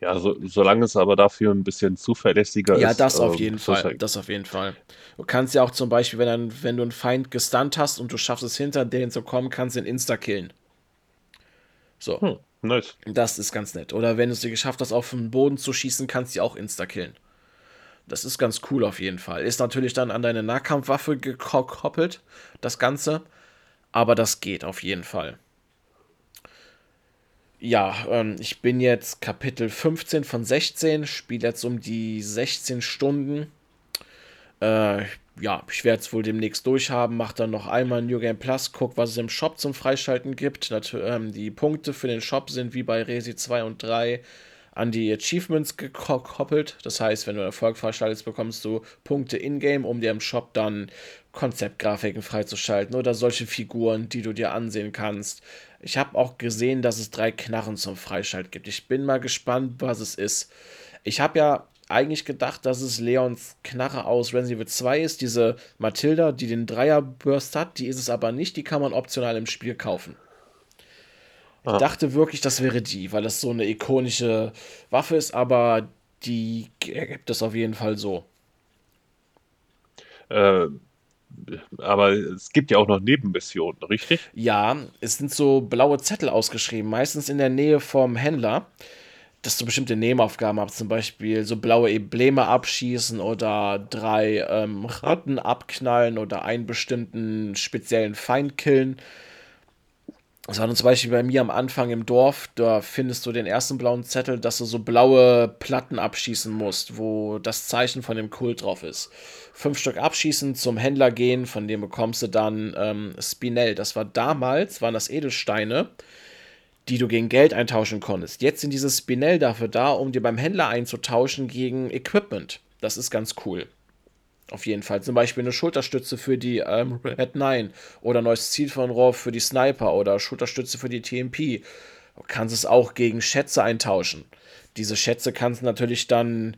Speaker 3: Ja, so, solange es aber dafür ein bisschen zuverlässiger
Speaker 2: ja, ist. Ja, das auf ähm, jeden Fall. Das auf jeden Fall. Du kannst ja auch zum Beispiel, wenn, dann, wenn du einen Feind gestunt hast und du schaffst es hinter den zu kommen, kannst du ihn insta-killen. So. Hm, nice. Das ist ganz nett. Oder wenn du es dir geschafft hast, auf den Boden zu schießen, kannst du auch insta-killen. Das ist ganz cool auf jeden Fall. Ist natürlich dann an deine Nahkampfwaffe gekoppelt, das Ganze. Aber das geht auf jeden Fall. Ja, ähm, ich bin jetzt Kapitel 15 von 16, spiele jetzt um die 16 Stunden. Äh, ja, ich werde es wohl demnächst durchhaben, mache dann noch einmal New Game Plus, guck, was es im Shop zum Freischalten gibt. Natu ähm, die Punkte für den Shop sind wie bei Resi 2 und 3 an die Achievements gekoppelt. Das heißt, wenn du Erfolg freischaltest, bekommst du Punkte in-game, um dir im Shop dann Konzeptgrafiken freizuschalten oder solche Figuren, die du dir ansehen kannst. Ich habe auch gesehen, dass es drei Knarren zum Freischalt gibt. Ich bin mal gespannt, was es ist. Ich habe ja eigentlich gedacht, dass es Leons Knarre aus Resident Evil 2 ist, diese Matilda, die den Dreier-Burst hat. Die ist es aber nicht, die kann man optional im Spiel kaufen. Ich ah. dachte wirklich, das wäre die, weil das so eine ikonische Waffe ist, aber die gibt es auf jeden Fall so.
Speaker 3: Äh, aber es gibt ja auch noch Nebenmissionen, richtig?
Speaker 2: Ja, es sind so blaue Zettel ausgeschrieben, meistens in der Nähe vom Händler, dass du bestimmte Nebenaufgaben hast, zum Beispiel so blaue Embleme abschießen oder drei ähm, Ratten abknallen oder einen bestimmten speziellen Feind killen. Das war zum Beispiel bei mir am Anfang im Dorf, da findest du den ersten blauen Zettel, dass du so blaue Platten abschießen musst, wo das Zeichen von dem Kult drauf ist. Fünf Stück abschießen, zum Händler gehen, von dem bekommst du dann ähm, Spinell. Das war damals, waren das Edelsteine, die du gegen Geld eintauschen konntest. Jetzt sind diese Spinell dafür da, um dir beim Händler einzutauschen gegen Equipment. Das ist ganz cool. Auf jeden Fall. Zum Beispiel eine Schulterstütze für die ähm, Red 9 oder neues Ziel von Raw für die Sniper oder Schulterstütze für die TMP. Du kannst es auch gegen Schätze eintauschen. Diese Schätze kannst du natürlich dann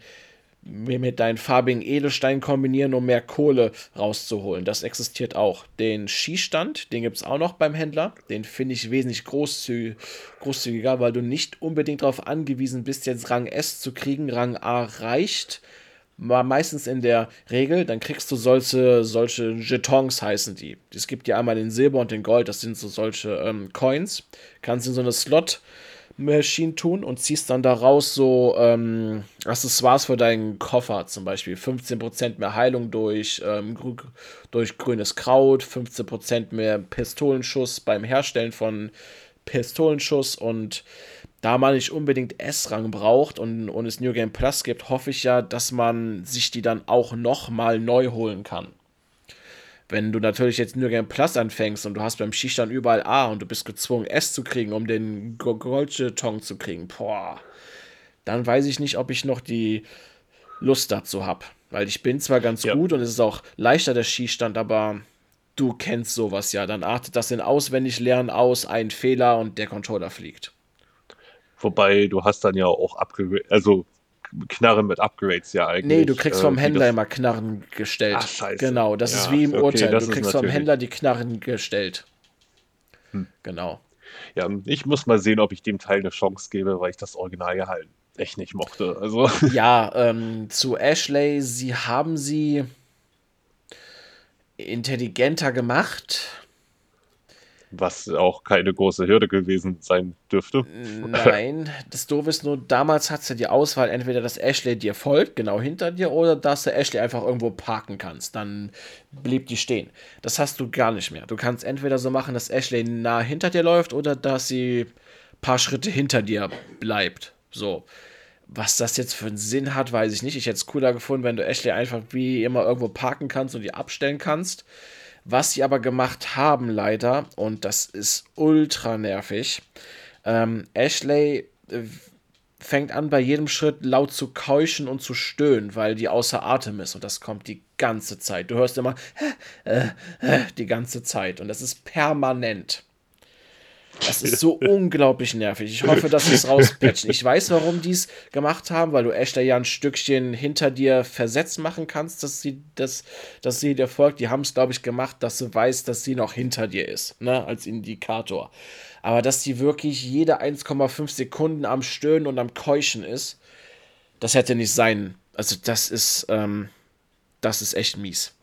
Speaker 2: mit deinen farbigen Edelsteinen kombinieren, um mehr Kohle rauszuholen. Das existiert auch. Den Skistand, den gibt es auch noch beim Händler. Den finde ich wesentlich großzügig, großzügiger, weil du nicht unbedingt darauf angewiesen bist, jetzt Rang S zu kriegen. Rang A reicht meistens in der Regel, dann kriegst du solche, solche Jetons heißen die. Es gibt ja einmal den Silber und den Gold, das sind so solche ähm, Coins. Kannst in so eine Slot Machine tun und ziehst dann daraus so ähm, Accessoires für deinen Koffer, zum Beispiel 15% mehr Heilung durch, ähm, durch grünes Kraut, 15% mehr Pistolenschuss beim Herstellen von Pistolenschuss und da man nicht unbedingt S-Rang braucht und, und es New Game Plus gibt, hoffe ich ja, dass man sich die dann auch nochmal neu holen kann. Wenn du natürlich jetzt New Game Plus anfängst und du hast beim Skistand überall A und du bist gezwungen, S zu kriegen, um den Goldjeton zu kriegen, boah, dann weiß ich nicht, ob ich noch die Lust dazu habe. Weil ich bin zwar ganz ja. gut und es ist auch leichter der Skistand, aber du kennst sowas ja. Dann artet das in Auswendiglernen aus, ein Fehler und der Controller fliegt.
Speaker 3: Wobei du hast dann ja auch Upgrade, also Knarren mit Upgrades ja eigentlich.
Speaker 2: Nee, du kriegst vom äh, Händler immer Knarren gestellt. Ach, scheiße. Genau, das ja, ist wie im okay, Urteil. Du kriegst vom Händler die Knarren gestellt. Hm. Genau.
Speaker 3: Ja, ich muss mal sehen, ob ich dem Teil eine Chance gebe, weil ich das Original ja halt echt nicht mochte. Also.
Speaker 2: Ja, ähm, zu Ashley, sie haben sie intelligenter gemacht
Speaker 3: was auch keine große Hürde gewesen sein dürfte.
Speaker 2: Nein, das Doofe ist nur, damals hattest du die Auswahl, entweder dass Ashley dir folgt, genau hinter dir, oder dass du Ashley einfach irgendwo parken kannst. Dann blieb die stehen. Das hast du gar nicht mehr. Du kannst entweder so machen, dass Ashley nah hinter dir läuft, oder dass sie ein paar Schritte hinter dir bleibt. So. Was das jetzt für einen Sinn hat, weiß ich nicht. Ich hätte es cooler gefunden, wenn du Ashley einfach wie immer irgendwo parken kannst und die abstellen kannst. Was sie aber gemacht haben, leider, und das ist ultra nervig, ähm, Ashley äh, fängt an, bei jedem Schritt laut zu keuchen und zu stöhnen, weil die außer Atem ist. Und das kommt die ganze Zeit. Du hörst immer äh, äh, die ganze Zeit. Und das ist permanent. Das ist so unglaublich nervig. Ich hoffe, dass sie es rauspatchen. Ich weiß, warum die es gemacht haben, weil du Ashler ja ein Stückchen hinter dir versetzt machen kannst, dass sie, das, dass sie dir folgt. Die haben es, glaube ich, gemacht, dass du weißt, dass sie noch hinter dir ist, ne, als Indikator. Aber dass sie wirklich jede 1,5 Sekunden am Stöhnen und am Keuchen ist, das hätte nicht sein. Also, das ist, ähm, das ist echt mies.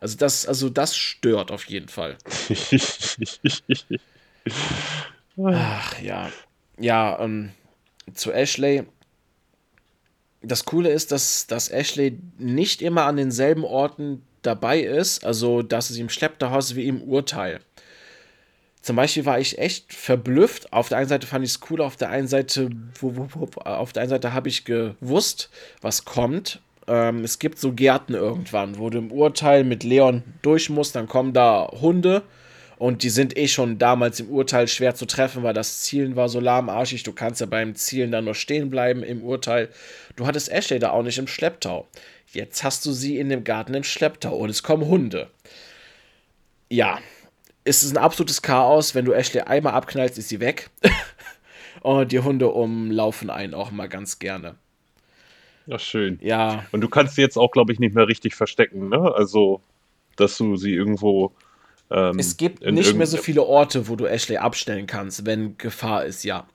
Speaker 2: Also das, also das stört auf jeden Fall. Ach ja. Ja, ähm, zu Ashley. Das Coole ist, dass, dass Ashley nicht immer an denselben Orten dabei ist, also dass es im Schleppterhaus wie im Urteil. Zum Beispiel war ich echt verblüfft. Auf der einen Seite fand ich es cool, auf der einen Seite, auf der einen Seite habe ich gewusst, was kommt. Ähm, es gibt so Gärten irgendwann, wo du im Urteil mit Leon durch musst, dann kommen da Hunde und die sind eh schon damals im Urteil schwer zu treffen, weil das Zielen war so lahmarschig. Du kannst ja beim Zielen dann nur stehen bleiben im Urteil. Du hattest Ashley da auch nicht im Schlepptau. Jetzt hast du sie in dem Garten im Schlepptau und es kommen Hunde. Ja, es ist ein absolutes Chaos. Wenn du Ashley einmal abknallst, ist sie weg. und die Hunde umlaufen einen auch mal ganz gerne.
Speaker 3: Ja, schön.
Speaker 2: Ja.
Speaker 3: Und du kannst sie jetzt auch, glaube ich, nicht mehr richtig verstecken, ne? Also, dass du sie irgendwo
Speaker 2: ähm, es gibt nicht mehr so viele Orte, wo du Ashley abstellen kannst, wenn Gefahr ist, ja.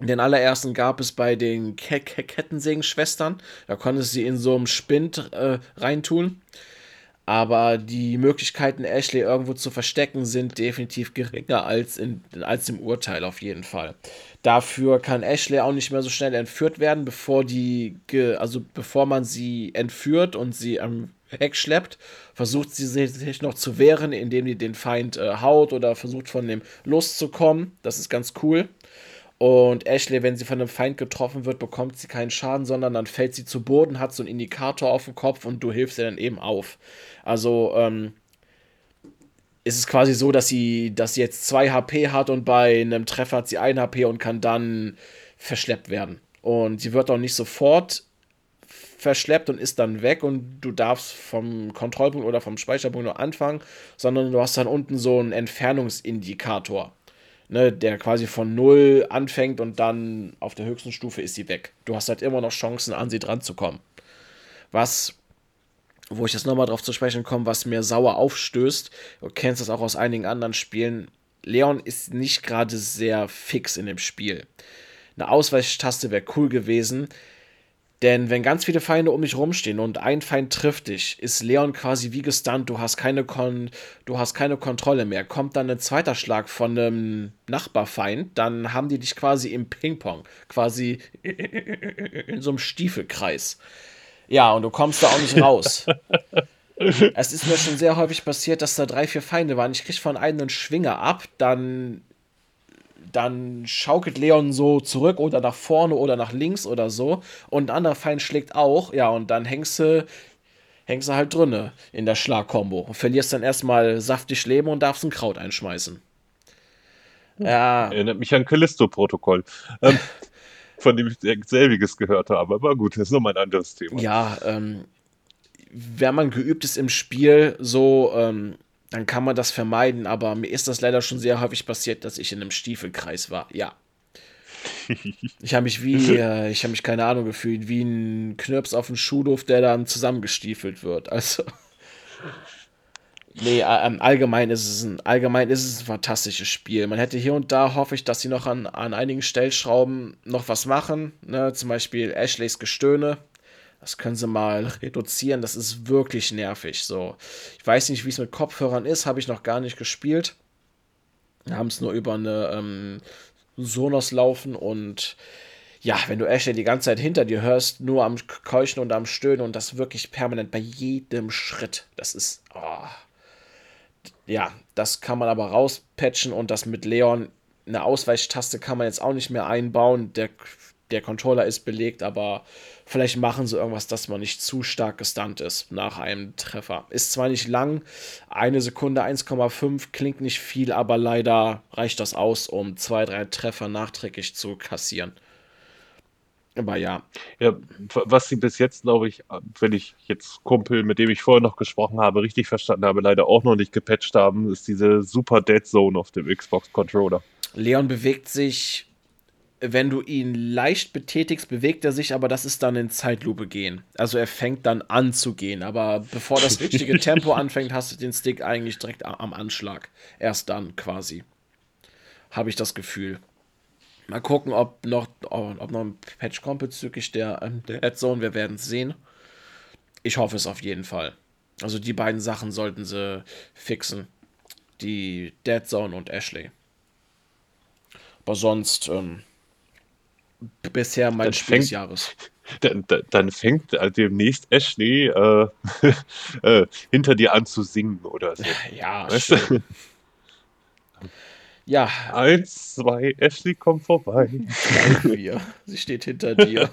Speaker 2: Den allerersten gab es bei den Ke Ke Kettensägen-Schwestern. Da konntest du sie in so einem Spind äh, reintun. Aber die Möglichkeiten, Ashley irgendwo zu verstecken, sind definitiv geringer als, in, als im Urteil auf jeden Fall. Dafür kann Ashley auch nicht mehr so schnell entführt werden, bevor die, also bevor man sie entführt und sie am wegschleppt, versucht sie sich noch zu wehren, indem sie den Feind äh, haut oder versucht von dem loszukommen. Das ist ganz cool. Und Ashley, wenn sie von einem Feind getroffen wird, bekommt sie keinen Schaden, sondern dann fällt sie zu Boden, hat so einen Indikator auf dem Kopf und du hilfst ihr dann eben auf. Also, ähm, ist es quasi so, dass sie, dass sie jetzt 2 HP hat und bei einem Treffer hat sie 1 HP und kann dann verschleppt werden. Und sie wird auch nicht sofort verschleppt und ist dann weg und du darfst vom Kontrollpunkt oder vom Speicherpunkt nur anfangen, sondern du hast dann unten so einen Entfernungsindikator, ne, der quasi von null anfängt und dann auf der höchsten Stufe ist sie weg. Du hast halt immer noch Chancen, an sie dran zu kommen. Was wo ich jetzt nochmal drauf zu sprechen komme, was mir sauer aufstößt, du kennst das auch aus einigen anderen Spielen, Leon ist nicht gerade sehr fix in dem Spiel. Eine Ausweichtaste wäre cool gewesen, denn wenn ganz viele Feinde um dich rumstehen und ein Feind trifft dich, ist Leon quasi wie gestunt, du hast keine, Kon du hast keine Kontrolle mehr. Kommt dann ein zweiter Schlag von einem Nachbarfeind, dann haben die dich quasi im Ping-Pong, quasi in so einem Stiefelkreis. Ja, und du kommst da auch nicht raus. es ist mir schon sehr häufig passiert, dass da drei, vier Feinde waren. Ich krieg von einem einen Schwinger ab, dann, dann schaukelt Leon so zurück oder nach vorne oder nach links oder so. Und ein anderer Feind schlägt auch, ja, und dann hängst du, hängst du halt drinne in der Schlagkombo. Und verlierst dann erstmal saftig Leben und darfst ein Kraut einschmeißen.
Speaker 3: Ja. Erinnert mich an Callisto-Protokoll. Ähm, von dem ich selbiges gehört habe. Aber gut, das ist nochmal ein anderes Thema.
Speaker 2: Ja, ähm, wenn man geübt ist im Spiel, so, ähm, dann kann man das vermeiden. Aber mir ist das leider schon sehr häufig passiert, dass ich in einem Stiefelkreis war. Ja. Ich habe mich wie, äh, ich habe mich keine Ahnung gefühlt, wie ein Knirps auf dem Schuhdorf, der dann zusammengestiefelt wird. Also. Nee, äh, ähm, allgemein ist es ein, allgemein ist es ein fantastisches Spiel. Man hätte hier und da, hoffe ich, dass sie noch an, an einigen Stellschrauben noch was machen. Ne? Zum Beispiel Ashleys Gestöhne. Das können sie mal reduzieren. Das ist wirklich nervig. So, ich weiß nicht, wie es mit Kopfhörern ist, habe ich noch gar nicht gespielt. Wir haben es nur über eine ähm, Sonos laufen und ja, wenn du Ashley die ganze Zeit hinter dir hörst, nur am Keuchen und am Stöhnen und das wirklich permanent bei jedem Schritt, das ist. Oh ja, das kann man aber rauspatchen und das mit Leon, eine Ausweichtaste kann man jetzt auch nicht mehr einbauen. Der, der Controller ist belegt, aber vielleicht machen sie irgendwas, dass man nicht zu stark gestunt ist nach einem Treffer. Ist zwar nicht lang, eine Sekunde 1,5 klingt nicht viel, aber leider reicht das aus, um zwei, drei Treffer nachträglich zu kassieren. Aber ja.
Speaker 3: Ja, was sie bis jetzt, glaube ich, wenn ich jetzt Kumpel, mit dem ich vorher noch gesprochen habe, richtig verstanden habe, leider auch noch nicht gepatcht haben, ist diese Super Dead Zone auf dem Xbox Controller.
Speaker 2: Leon bewegt sich, wenn du ihn leicht betätigst, bewegt er sich, aber das ist dann in Zeitlupe gehen. Also er fängt dann an zu gehen, aber bevor das richtige Tempo anfängt, hast du den Stick eigentlich direkt am Anschlag. Erst dann quasi. Habe ich das Gefühl. Mal gucken, ob noch, ob noch ein Patch kommt bezüglich der, ähm, der Red Zone. Wir werden es sehen. Ich hoffe es auf jeden Fall. Also die beiden Sachen sollten sie fixen. Die Dead Zone und Ashley. Aber sonst ähm, bisher mein dann Spiel des Jahres.
Speaker 3: Dann, dann, fängt demnächst Ashley äh, äh, hinter dir an zu singen oder so.
Speaker 2: Ja, weißt du? Ja.
Speaker 3: Eins, zwei, Ashley kommt vorbei.
Speaker 2: Drei, vier. Sie steht hinter dir.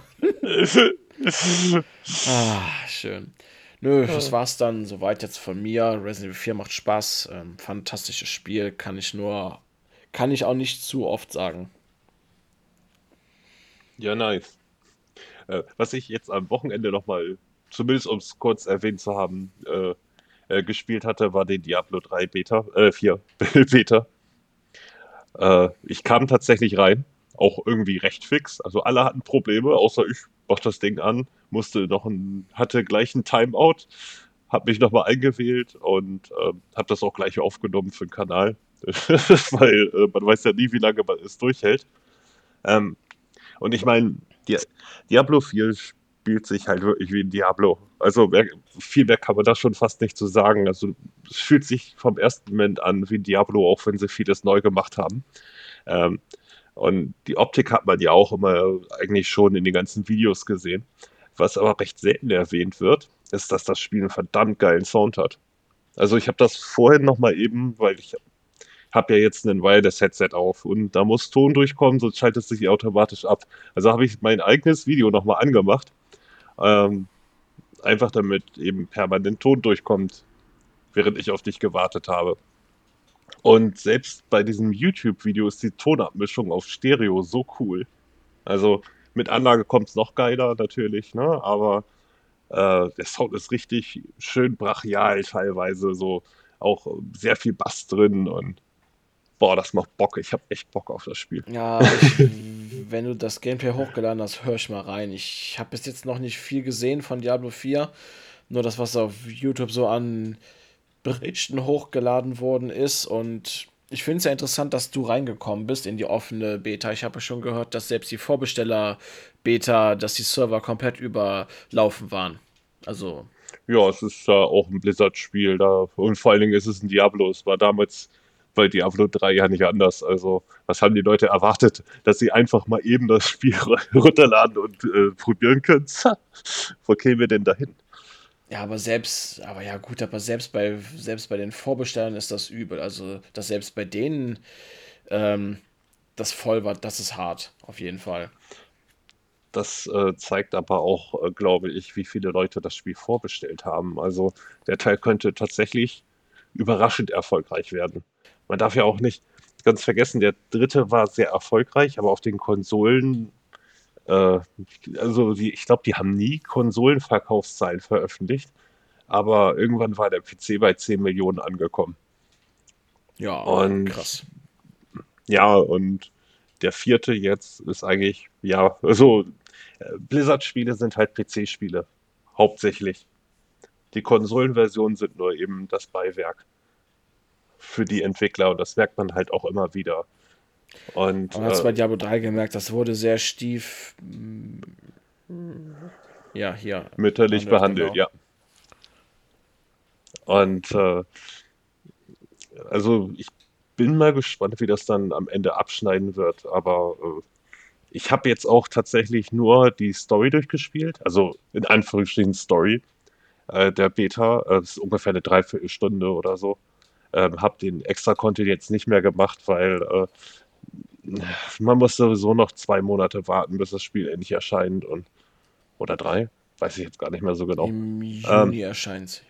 Speaker 2: ah, schön. Nö, das war's dann soweit jetzt von mir. Resident Evil 4 macht Spaß. Ähm, fantastisches Spiel. Kann ich nur, kann ich auch nicht zu oft sagen.
Speaker 3: Ja, nice. Äh, was ich jetzt am Wochenende nochmal, zumindest um es kurz erwähnt zu haben, äh, äh, gespielt hatte, war den Diablo 3 Beta, äh, 4 Beta. Äh, ich kam tatsächlich rein, auch irgendwie recht fix. Also alle hatten Probleme, außer ich mach das Ding an, musste noch ein, hatte gleich ein Timeout, habe mich nochmal eingewählt und äh, habe das auch gleich aufgenommen für den Kanal, weil äh, man weiß ja nie, wie lange man es durchhält. Ähm, und ich meine, Diablo 4 spielt sich halt wirklich wie ein Diablo. Also mehr, viel mehr kann man da schon fast nicht zu so sagen. Also es fühlt sich vom ersten Moment an wie Diablo, auch wenn sie vieles neu gemacht haben. Ähm, und die Optik hat man ja auch immer eigentlich schon in den ganzen Videos gesehen. Was aber recht selten erwähnt wird, ist, dass das Spiel einen verdammt geilen Sound hat. Also ich habe das vorhin noch mal eben, weil ich habe ja jetzt ein Wireless-Headset auf und da muss Ton durchkommen, sonst schaltet es sich automatisch ab. Also habe ich mein eigenes Video noch mal angemacht ähm, einfach damit eben permanent Ton durchkommt, während ich auf dich gewartet habe. Und selbst bei diesem YouTube-Video ist die Tonabmischung auf Stereo so cool. Also mit Anlage kommt es noch geiler natürlich, ne? aber Äh, der Sound ist richtig schön brachial teilweise, so auch sehr viel Bass drin und boah, das macht Bock. Ich habe echt Bock auf das Spiel.
Speaker 2: Ja, ich, wenn du das Gameplay hochgeladen hast, hör ich mal rein. Ich habe bis jetzt noch nicht viel gesehen von Diablo 4. Nur das, was auf YouTube so an Berichten hochgeladen worden ist. Und ich finde es ja interessant, dass du reingekommen bist in die offene Beta. Ich habe schon gehört, dass selbst die Vorbesteller-Beta, dass die Server komplett überlaufen waren. Also.
Speaker 3: Ja, es ist ja auch ein Blizzard-Spiel da. Und vor allen Dingen ist es ein Diablo. Es war damals bei Diablo 3 ja nicht anders. Also, was haben die Leute erwartet? Dass sie einfach mal eben das Spiel runterladen und äh, probieren können? Wo kämen wir denn dahin?
Speaker 2: Ja, aber selbst, aber ja gut, aber selbst bei, selbst bei den Vorbestellern ist das übel. Also, dass selbst bei denen ähm, das voll war, das ist hart, auf jeden Fall.
Speaker 3: Das äh, zeigt aber auch, äh, glaube ich, wie viele Leute das Spiel vorbestellt haben. Also der Teil könnte tatsächlich überraschend erfolgreich werden. Man darf ja auch nicht ganz vergessen, der dritte war sehr erfolgreich, aber auf den Konsolen äh, also die, ich glaube, die haben nie Konsolenverkaufszahlen veröffentlicht, aber irgendwann war der PC bei 10 Millionen angekommen.
Speaker 2: Ja, und, krass.
Speaker 3: Ja, und der vierte jetzt ist eigentlich, ja, also Blizzard-Spiele sind halt PC-Spiele, hauptsächlich. Die Konsolenversionen sind nur eben das Beiwerk für die Entwickler und das merkt man halt auch immer wieder. Und,
Speaker 2: Man hat es äh, bei Diablo 3 gemerkt, das wurde sehr stief. Ja, hier.
Speaker 3: Mütterlich behandelt, genau. ja. Und äh, also ich bin mal gespannt, wie das dann am Ende abschneiden wird. Aber äh, ich habe jetzt auch tatsächlich nur die Story durchgespielt. Also in Anführungsstrichen Story äh, der Beta. Äh, das ist ungefähr eine Dreiviertelstunde oder so. Ähm, habe den extra Content jetzt nicht mehr gemacht, weil äh, man muss sowieso noch zwei Monate warten, bis das Spiel endlich erscheint und oder drei, weiß ich jetzt gar nicht mehr so genau.
Speaker 2: Im Juni ähm, erscheint es.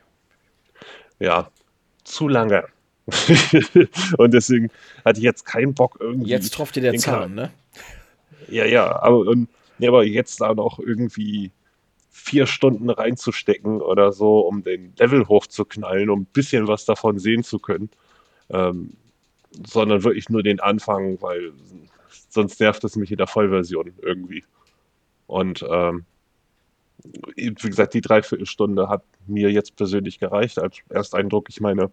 Speaker 3: Ja, zu lange. und deswegen hatte ich jetzt keinen Bock irgendwie.
Speaker 2: Jetzt tropft dir der Zahn, ne?
Speaker 3: Ja, ja, aber, und, ja, aber jetzt da noch irgendwie vier Stunden reinzustecken oder so, um den Level hochzuknallen, um ein bisschen was davon sehen zu können. Ähm, sondern wirklich nur den Anfang, weil sonst nervt es mich in der Vollversion irgendwie. Und ähm, wie gesagt, die Dreiviertelstunde hat mir jetzt persönlich gereicht als Ersteindruck. Ich meine,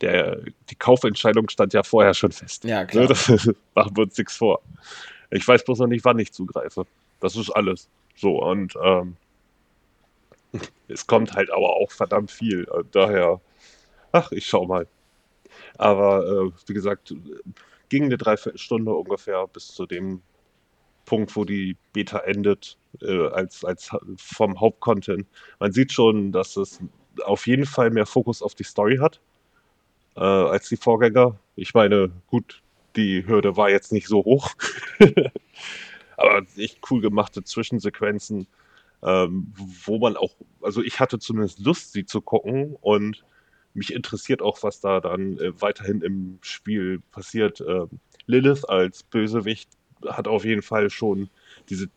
Speaker 3: der, die Kaufentscheidung stand ja vorher schon fest.
Speaker 2: Ja, klar. Das,
Speaker 3: machen wir uns nichts vor. Ich weiß bloß noch nicht, wann ich zugreife. Das ist alles. So, und ähm, es kommt halt aber auch verdammt viel. Daher, ach, ich schau mal. Aber äh, wie gesagt, ging eine Dreiviertelstunde ungefähr bis zu dem Punkt, wo die Beta endet, äh, als, als vom Hauptcontent. Man sieht schon, dass es auf jeden Fall mehr Fokus auf die Story hat äh, als die Vorgänger. Ich meine, gut, die Hürde war jetzt nicht so hoch. Aber echt cool gemachte Zwischensequenzen, ähm, wo man auch, also ich hatte zumindest Lust, sie zu gucken und mich interessiert auch, was da dann äh, weiterhin im Spiel passiert. Äh, Lilith als Bösewicht hat auf jeden Fall schon diese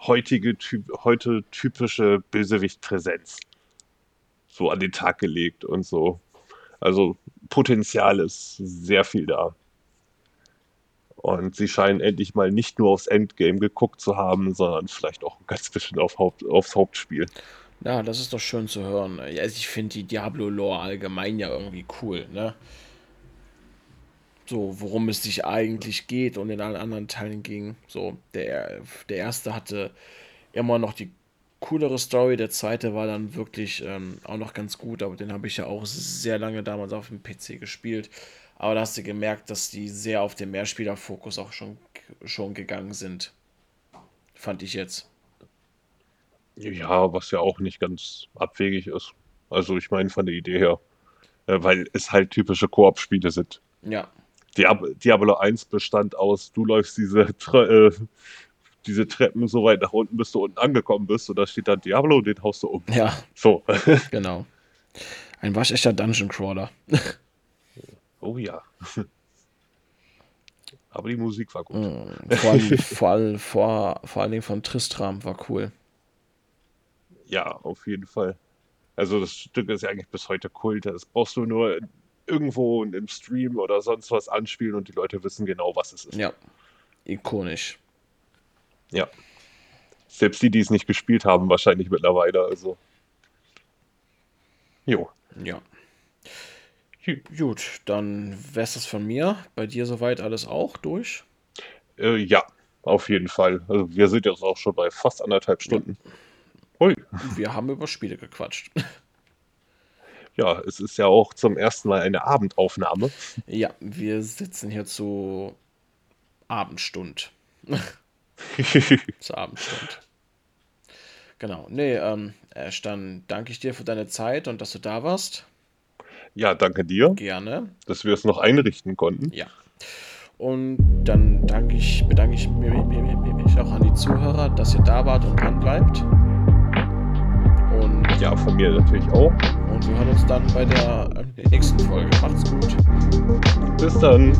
Speaker 3: heutige, typ, heute typische Bösewicht-Präsenz so an den Tag gelegt und so. Also Potenzial ist sehr viel da. Und sie scheinen endlich mal nicht nur aufs Endgame geguckt zu haben, sondern vielleicht auch ein ganz bisschen auf Haupt, aufs Hauptspiel.
Speaker 2: Ja, das ist doch schön zu hören. Also ich finde die Diablo-Lore allgemein ja irgendwie cool, ne? So, worum es sich eigentlich geht und in allen anderen Teilen ging. So, der, der erste hatte immer noch die coolere Story, der zweite war dann wirklich ähm, auch noch ganz gut, aber den habe ich ja auch sehr lange damals auf dem PC gespielt. Aber da hast du gemerkt, dass die sehr auf den Mehrspieler-Fokus auch schon, schon gegangen sind. Fand ich jetzt.
Speaker 3: Ja, was ja auch nicht ganz abwegig ist. Also ich meine von der Idee her. Äh, weil es halt typische Koop-Spiele sind.
Speaker 2: Ja.
Speaker 3: Diab Diablo 1 bestand aus, du läufst diese, Tre äh, diese Treppen so weit nach unten, bis du unten angekommen bist und da steht dann Diablo und den haust du um.
Speaker 2: Ja.
Speaker 3: So.
Speaker 2: genau. Ein waschechter Dungeon Crawler.
Speaker 3: Oh ja. Aber die Musik war gut.
Speaker 2: Mm, vor, allem, vor, allem, vor, vor allen Dingen von Tristram war cool.
Speaker 3: Ja, auf jeden Fall. Also das Stück ist ja eigentlich bis heute Kult. Das brauchst du nur irgendwo im Stream oder sonst was anspielen und die Leute wissen genau, was es ist.
Speaker 2: Ja, ikonisch.
Speaker 3: Ja. Selbst die, die es nicht gespielt haben, wahrscheinlich mittlerweile. Also. Jo.
Speaker 2: Ja. Gut, dann wäre es das von mir. Bei dir soweit alles auch durch?
Speaker 3: Äh, ja, auf jeden Fall. Also wir sind jetzt auch schon bei fast anderthalb Stunden.
Speaker 2: Hui. Wir haben über Spiele gequatscht.
Speaker 3: Ja, es ist ja auch zum ersten Mal eine Abendaufnahme.
Speaker 2: Ja, wir sitzen hier zu Abendstund. Zur Abendstund. Genau. Nee, ähm, Ash, dann danke ich dir für deine Zeit und dass du da warst.
Speaker 3: Ja, danke dir.
Speaker 2: Gerne.
Speaker 3: Dass wir es noch einrichten konnten.
Speaker 2: Ja. Und dann danke ich, bedanke ich mich auch an die Zuhörer, dass ihr da wart und dran bleibt.
Speaker 3: Und ja, von mir natürlich auch.
Speaker 2: Und wir hören uns dann bei der, der nächsten Folge. Macht's gut.
Speaker 3: Bis dann.